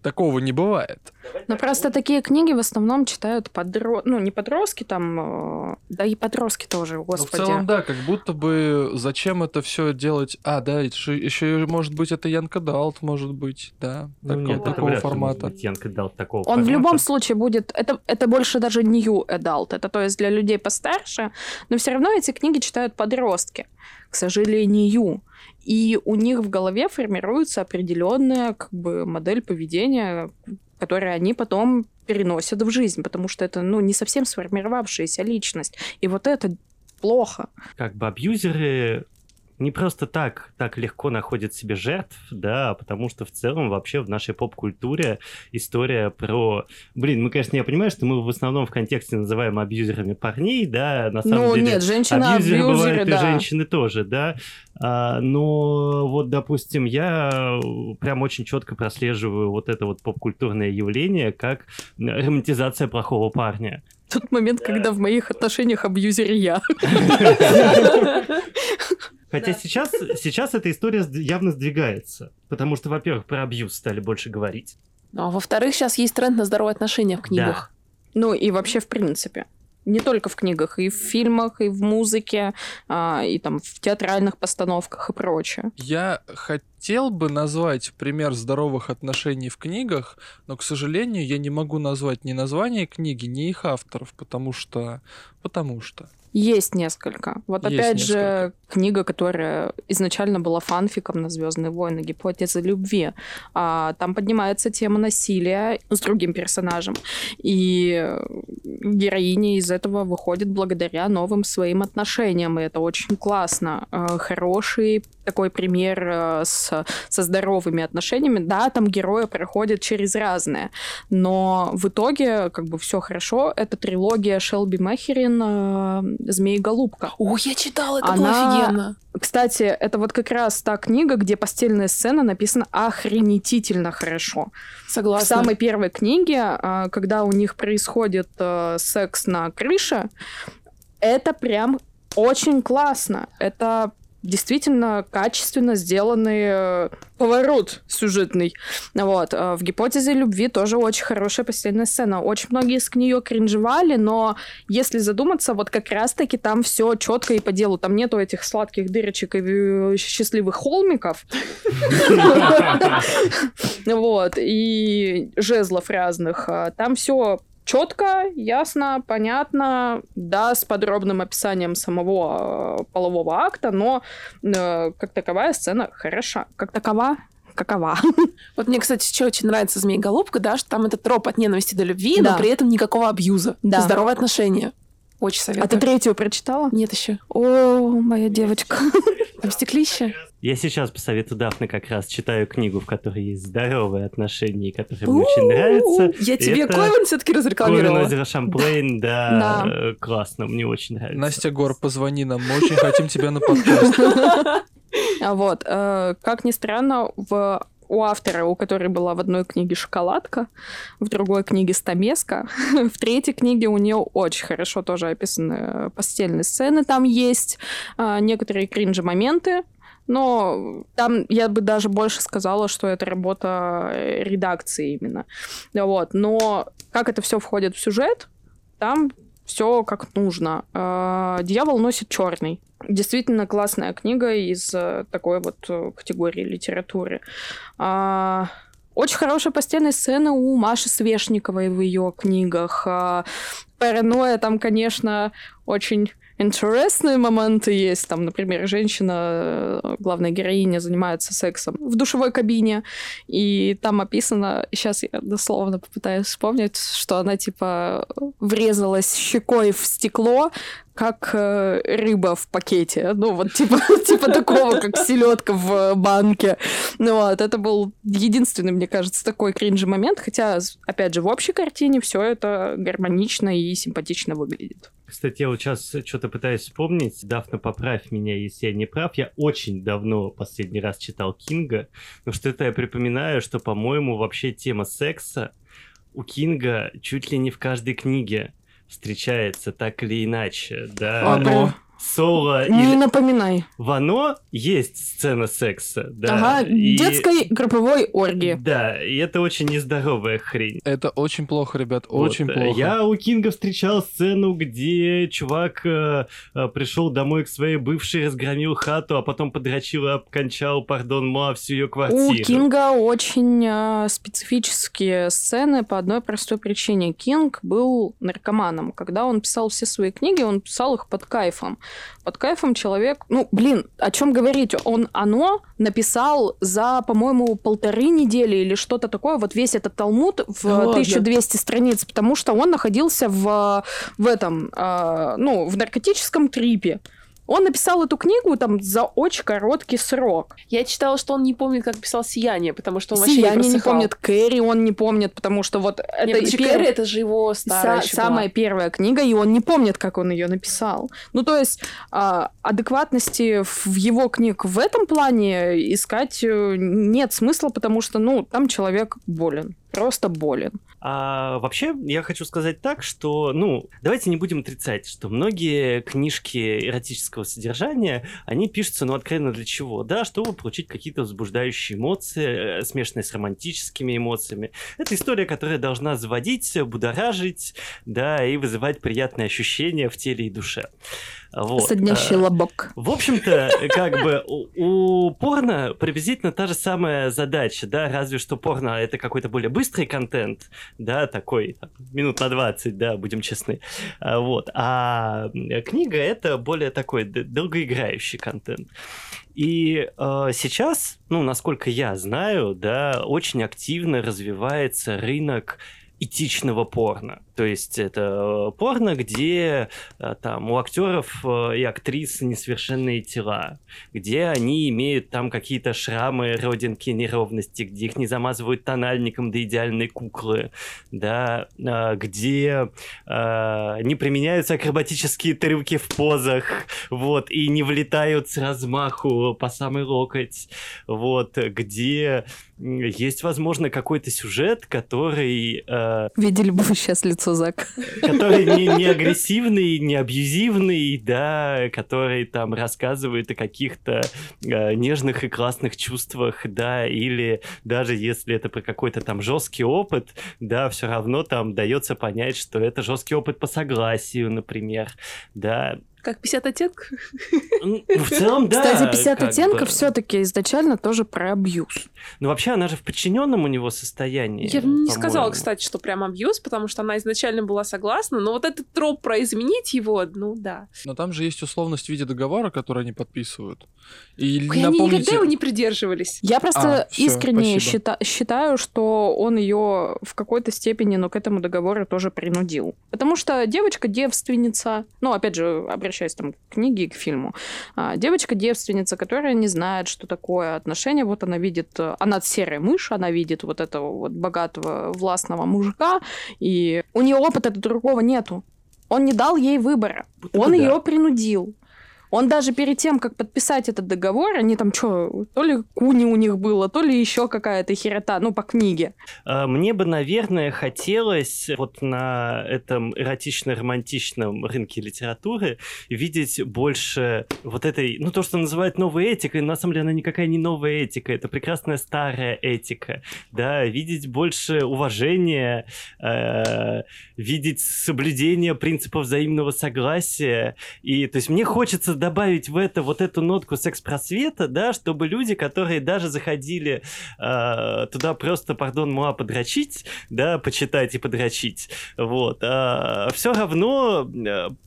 [SPEAKER 3] такого не бывает.
[SPEAKER 2] Но просто такие книги в основном читают подро... ну, не подростки там, э, да и подростки тоже,
[SPEAKER 3] Ну, в
[SPEAKER 2] господи.
[SPEAKER 3] целом, да, как будто бы зачем это все делать? А, да, еще, может быть, это Янка Далт, может быть, да,
[SPEAKER 1] Ну,
[SPEAKER 3] тако-
[SPEAKER 1] нет, это
[SPEAKER 3] такого
[SPEAKER 1] может
[SPEAKER 3] формата.
[SPEAKER 1] быть Янка дал такого
[SPEAKER 2] Он в
[SPEAKER 1] формата.
[SPEAKER 2] любом случае будет... Это, это больше даже new adult. Это то есть для людей постарше. Но все равно эти книги читают подростки. К сожалению. И у них в голове формируется определенная как бы, модель поведения, которую они потом переносят в жизнь, потому что это ну, не совсем сформировавшаяся личность. И вот это плохо.
[SPEAKER 1] как бы абьюзеры не просто так так легко находят себе жертв, да, а потому что в целом вообще в нашей поп-культуре история про... Блин, мы, конечно, я понимаю, что мы в основном в контексте называем абьюзерами парней, да, на самом
[SPEAKER 2] ну,
[SPEAKER 1] деле...
[SPEAKER 2] нет, женщина
[SPEAKER 1] Абьюзеры
[SPEAKER 2] абьюзеры,
[SPEAKER 1] бывают и
[SPEAKER 2] да.
[SPEAKER 1] женщины тоже, да. А, но вот, допустим, я прям очень четко прослеживаю вот это вот поп-культурное явление как романтизация плохого парня.
[SPEAKER 2] Тот момент, когда в моих отношениях абьюзер я.
[SPEAKER 1] Хотя сейчас, сейчас эта история явно сдвигается. Потому что, во-первых, про абьюз стали больше говорить.
[SPEAKER 4] Ну, а во-вторых, сейчас есть тренд на здоровые отношения в книгах.
[SPEAKER 2] Ну и вообще в принципе. Не только в книгах, и в фильмах, и в музыке, а, и там в театральных постановках и прочее.
[SPEAKER 3] Я хотел бы назвать пример здоровых отношений в книгах, но, к сожалению, я не могу назвать ни название книги, ни их авторов, потому что... Потому что...
[SPEAKER 2] Есть несколько. Вот
[SPEAKER 3] Есть
[SPEAKER 2] опять
[SPEAKER 3] несколько.
[SPEAKER 2] же книга, которая изначально была фанфиком на Звездные войны, гипотеза любви. А, там поднимается тема насилия с другим персонажем. И героиня из этого выходит благодаря новым своим отношениям. И это очень классно. А, Хороший такой пример э, с, со здоровыми отношениями. Да, там герои проходят через разное. Но в итоге как бы все хорошо. Это трилогия Шелби Махерин э, «Змей и голубка».
[SPEAKER 4] О, я читала, это
[SPEAKER 2] Она-
[SPEAKER 4] офигенно.
[SPEAKER 2] Кстати, это вот как раз та книга, где постельная сцена написана охренетительно хорошо. В
[SPEAKER 4] Согласна.
[SPEAKER 2] самой первой книге, а, когда у них происходит э, секс на крыше, это прям очень классно. Это действительно качественно сделанный э, поворот сюжетный. Вот. э, В гипотезе любви тоже очень хорошая постельная сцена. Очень многие с нее кринжевали, но если задуматься, вот как раз-таки там все четко и по делу. Там нету этих сладких дырочек и э, счастливых холмиков. Вот. И жезлов разных. Там все четко, ясно, понятно, да, с подробным описанием самого э, полового акта, но э, как таковая сцена хороша. Как такова? Какова?
[SPEAKER 4] Вот мне, кстати, еще очень нравится «Змей Голубка», да, что там это троп от ненависти до любви,
[SPEAKER 2] Да.
[SPEAKER 4] но при этом никакого абьюза.
[SPEAKER 2] Да.
[SPEAKER 4] Здоровые отношения. Очень
[SPEAKER 2] А
[SPEAKER 4] советую.
[SPEAKER 2] ты третью прочитала?
[SPEAKER 4] Нет еще.
[SPEAKER 2] О, моя девочка.
[SPEAKER 4] Там стеклище.
[SPEAKER 1] Я сейчас по совету Дафны как раз читаю книгу, в которой есть здоровые отношения, которые мне очень нравятся.
[SPEAKER 4] Я тебе Ковен все-таки
[SPEAKER 1] Ковен
[SPEAKER 4] разрекламировала.
[SPEAKER 1] озеро Шамплейн, да,
[SPEAKER 2] Да.
[SPEAKER 1] э, классно, мне очень нравится.
[SPEAKER 3] Настя Гор, позвони нам, мы очень хотим тебя на подкаст.
[SPEAKER 2] А Вот, э, как ни странно, в у автора, у которой была в одной книге шоколадка, в другой книге стамеска, в третьей книге у нее очень хорошо тоже описаны постельные сцены, там есть некоторые кринжи моменты, но там я бы даже больше сказала, что это работа э, редакции именно. Вот. Но как это все входит в сюжет, там все как нужно. Э, Дьявол носит черный. Действительно классная книга из э, такой вот э, категории литературы. А, Очень хорошая постельная сцена у Маши Свешниковой в ее книгах. А, Паранойя там, конечно, очень интересные моменты есть. Там, например, женщина, э, главная героиня, занимается сексом в душевой кабине, и там описано, сейчас я дословно попытаюсь вспомнить, что она, типа, врезалась щекой в стекло, как э, рыба в пакете. Ну, вот типа, типа такого, как селедка в банке. Ну вот, это был единственный, мне кажется, такой кринжи момент. Хотя, опять же, в общей картине все это гармонично и симпатично выглядит.
[SPEAKER 1] Кстати, я вот сейчас что-то пытаюсь вспомнить. Дафна, поправь меня, если я не прав. Я очень давно последний раз читал Кинга, но что-то я припоминаю, что, по-моему, вообще тема секса у Кинга чуть ли не в каждой книге встречается так или иначе, да.
[SPEAKER 3] Оно.
[SPEAKER 1] Соло
[SPEAKER 2] Не
[SPEAKER 1] или
[SPEAKER 2] напоминай.
[SPEAKER 1] в «Оно» есть сцена секса, да.
[SPEAKER 2] ага,
[SPEAKER 1] и-
[SPEAKER 2] детской групповой оргии.
[SPEAKER 1] Да, и это очень нездоровая хрень.
[SPEAKER 3] Это очень плохо, ребят,
[SPEAKER 1] Вот,
[SPEAKER 3] очень
[SPEAKER 1] э,
[SPEAKER 3] плохо.
[SPEAKER 1] Я у Кинга встречал сцену, где чувак э, э, пришел домой к своей бывшей, разгромил хату, а потом подрочил и обкончал, пардон, ма, всю ее
[SPEAKER 2] У
[SPEAKER 1] квартиру.
[SPEAKER 2] Кинга очень э, специфические сцены по одной простой причине. Кинг был наркоманом. Когда он писал все свои книги, он писал их под кайфом. Под кайфом человек... Ну, блин, о чем говорить? Он оно написал за, по-моему, полторы недели или что-то такое. Вот весь этот Талмуд в
[SPEAKER 4] ладно?
[SPEAKER 2] 1200 страниц, потому что он находился в, в этом, э, ну, в наркотическом трипе. Он написал эту книгу там за очень короткий срок.
[SPEAKER 4] Я читала, что он не помнит, как писал «Сияние», потому что он вообще
[SPEAKER 2] Сияние
[SPEAKER 4] не
[SPEAKER 2] не помнит, Кэрри он не помнит, потому что вот это
[SPEAKER 4] Не, подожди,
[SPEAKER 2] пер-
[SPEAKER 4] Кэрри это же его старая
[SPEAKER 2] са- самая
[SPEAKER 4] была.
[SPEAKER 2] первая книга, и он не помнит, как он ее написал. Ну, то есть а, адекватности в его книг в этом плане искать э, нет смысла, потому что, ну, там человек болен. Просто болен.
[SPEAKER 1] А вообще, я хочу сказать так, что, ну, давайте не будем отрицать, что многие книжки эротического содержания, они пишутся, ну, откровенно для чего? Да, чтобы получить какие-то возбуждающие эмоции, э, смешанные с романтическими эмоциями. Это история, которая должна заводить, будоражить, да, и вызывать приятные ощущения в теле и душе. Вот.
[SPEAKER 2] Соднящий
[SPEAKER 1] А,
[SPEAKER 2] лобок.
[SPEAKER 1] в общем-то, как бы у, у порно приблизительно та же самая задача, да, разве что порно это какой-то более быстрый контент, да, такой там, минут на 20, да, будем честны, А, вот, а книга это более такой долгоиграющий контент. И э, сейчас, ну, насколько я знаю, да, очень активно развивается рынок этичного порно. То есть это порно, где э, там у актеров э, и актрис несовершенные тела, где они имеют там какие-то шрамы, родинки, неровности, где их не замазывают тональником до идеальной куклы, да, э, где э, не применяются акробатические трюки в позах, вот, и не влетают с размаху по самый локоть, вот, где есть, возможно, какой-то сюжет, который э,
[SPEAKER 2] Видели бы вы сейчас лицо Зак.
[SPEAKER 1] который не, не агрессивный, не абьюзивный, да, который там рассказывает о каких-то э, нежных и классных чувствах, да, или даже если это про какой-то там жесткий опыт, да, все равно там дается понять, что это жесткий опыт по согласию, например, да.
[SPEAKER 4] Как 50 оттенков?
[SPEAKER 1] Ну, В целом, да.
[SPEAKER 2] Кстати, 50
[SPEAKER 1] как
[SPEAKER 2] оттенков
[SPEAKER 1] бы.
[SPEAKER 2] все-таки изначально тоже про абьюз.
[SPEAKER 1] Ну, вообще, она же в подчиненном у него состоянии.
[SPEAKER 4] Я бы не сказала, кстати, что прям абьюз, потому что она изначально была согласна, но вот этот троп про изменить его, ну да.
[SPEAKER 3] Но там же есть условность в виде договора, который они подписывают. И
[SPEAKER 4] Ой, Они
[SPEAKER 3] напомните...
[SPEAKER 4] никогда его не придерживались.
[SPEAKER 2] Я просто
[SPEAKER 3] А,
[SPEAKER 2] искренне счита- считаю, что он ее в какой-то степени, но к этому договору тоже принудил. Потому что девочка девственница, ну, опять же, обращаясь там к книге и к фильму, а, девочка девственница, которая не знает, что такое отношения, вот она видит, э, она серая мышь, она видит вот этого вот богатого властного мужика, и у нее опыта другого нету. Он не дал ей выбора.
[SPEAKER 1] Будто бы
[SPEAKER 2] Он
[SPEAKER 1] да.
[SPEAKER 2] ее принудил. Он даже перед тем, как подписать этот договор, они там что, то ли куни у них было, то ли еще какая-то херота, ну, по книге.
[SPEAKER 1] А, Мне бы, наверное, хотелось вот на этом эротично-романтичном рынке литературы видеть больше вот этой, ну, то, что называют новой этикой, на самом деле она никакая не новая этика, это прекрасная старая этика, да, видеть больше уважения, э, видеть соблюдение принципов взаимного согласия, и, то есть, мне хочется добавить в это вот эту нотку секс-просвета, да, чтобы люди, которые даже заходили э, туда просто, пардон, муа, подрочить, да, почитать и подрочить, вот, э, все равно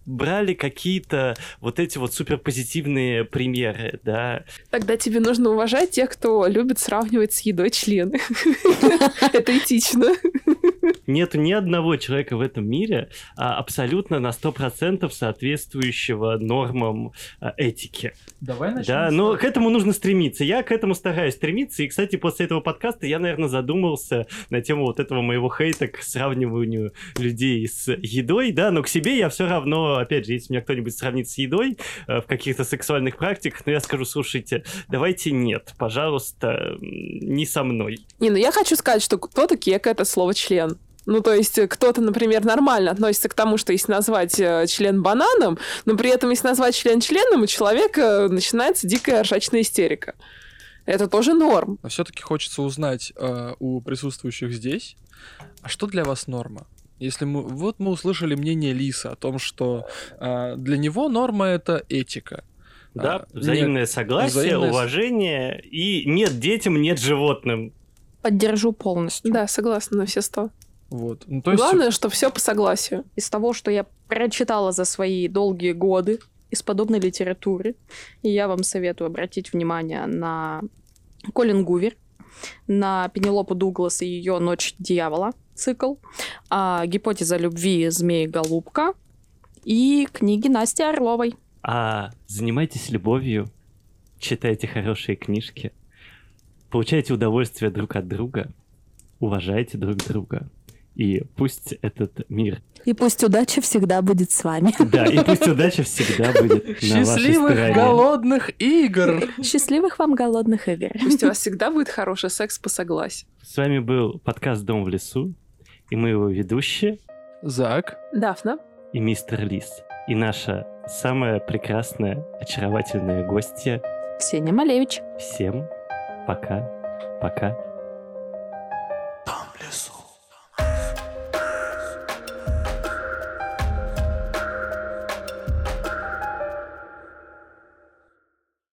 [SPEAKER 1] брали какие-то вот эти вот суперпозитивные примеры, да.
[SPEAKER 4] Тогда тебе нужно уважать тех, кто любит сравнивать с едой члены. Это этично.
[SPEAKER 1] Нету ни одного человека в этом мире а, абсолютно на 100% соответствующего нормам а, этики.
[SPEAKER 3] Давай начнем.
[SPEAKER 1] Да, но к этому нужно стремиться. Я к этому стараюсь стремиться. И, кстати, после этого подкаста я, наверное, задумался на тему вот этого моего хейта к сравниванию людей с едой, да, но к себе я все равно, опять же, если меня кто-нибудь сравнит с едой э, в каких-то сексуальных практиках, ну, я скажу, слушайте, давайте нет, пожалуйста, не со мной.
[SPEAKER 4] Не, ну я хочу сказать, что кто-то кек это слово член. Ну, то есть э, кто-то, например, нормально относится к тому, что если назвать э, член бананом, но при этом если назвать член членом, у человека начинается дикая ржачная истерика. Это тоже норм.
[SPEAKER 3] Но все-таки хочется узнать э, у присутствующих здесь, а что для вас норма? Если мы, вот мы услышали мнение Лиса о том, что э, для него норма это этика.
[SPEAKER 1] Да,
[SPEAKER 3] А,
[SPEAKER 1] взаимное
[SPEAKER 3] нет,
[SPEAKER 1] согласие,
[SPEAKER 3] взаимное
[SPEAKER 1] уважение и нет детям, нет животным.
[SPEAKER 2] Поддержу полностью.
[SPEAKER 4] Да, согласна на все сто.
[SPEAKER 3] Вот. Ну, то есть,
[SPEAKER 4] Главное, что все по согласию.
[SPEAKER 2] Из того, что я прочитала за свои долгие годы из подобной литературы, и я вам советую обратить внимание на Колин Гувер, на Пенелопу Дуглас и ее «Ночь дьявола» цикл, а, «Гипотеза любви. Змеи-голубка» и книги Насти Орловой.
[SPEAKER 1] А занимайтесь любовью, читайте хорошие книжки, получайте удовольствие друг от друга, уважайте друг друга. И пусть этот мир...
[SPEAKER 2] И пусть удача всегда будет с вами.
[SPEAKER 1] Да, и пусть удача всегда будет на вашей
[SPEAKER 3] счастливых
[SPEAKER 1] стороне.
[SPEAKER 3] голодных игр!
[SPEAKER 2] Счастливых вам голодных игр.
[SPEAKER 4] Пусть у вас всегда будет хороший секс по согласию.
[SPEAKER 1] С вами был подкаст «Дом в лесу», и мы его ведущие,
[SPEAKER 3] Зак,
[SPEAKER 4] Дафна.
[SPEAKER 1] и мистер Лис, и наша самая прекрасная, очаровательная гостья.
[SPEAKER 2] Ксения Малевич.
[SPEAKER 1] Всем пока, пока.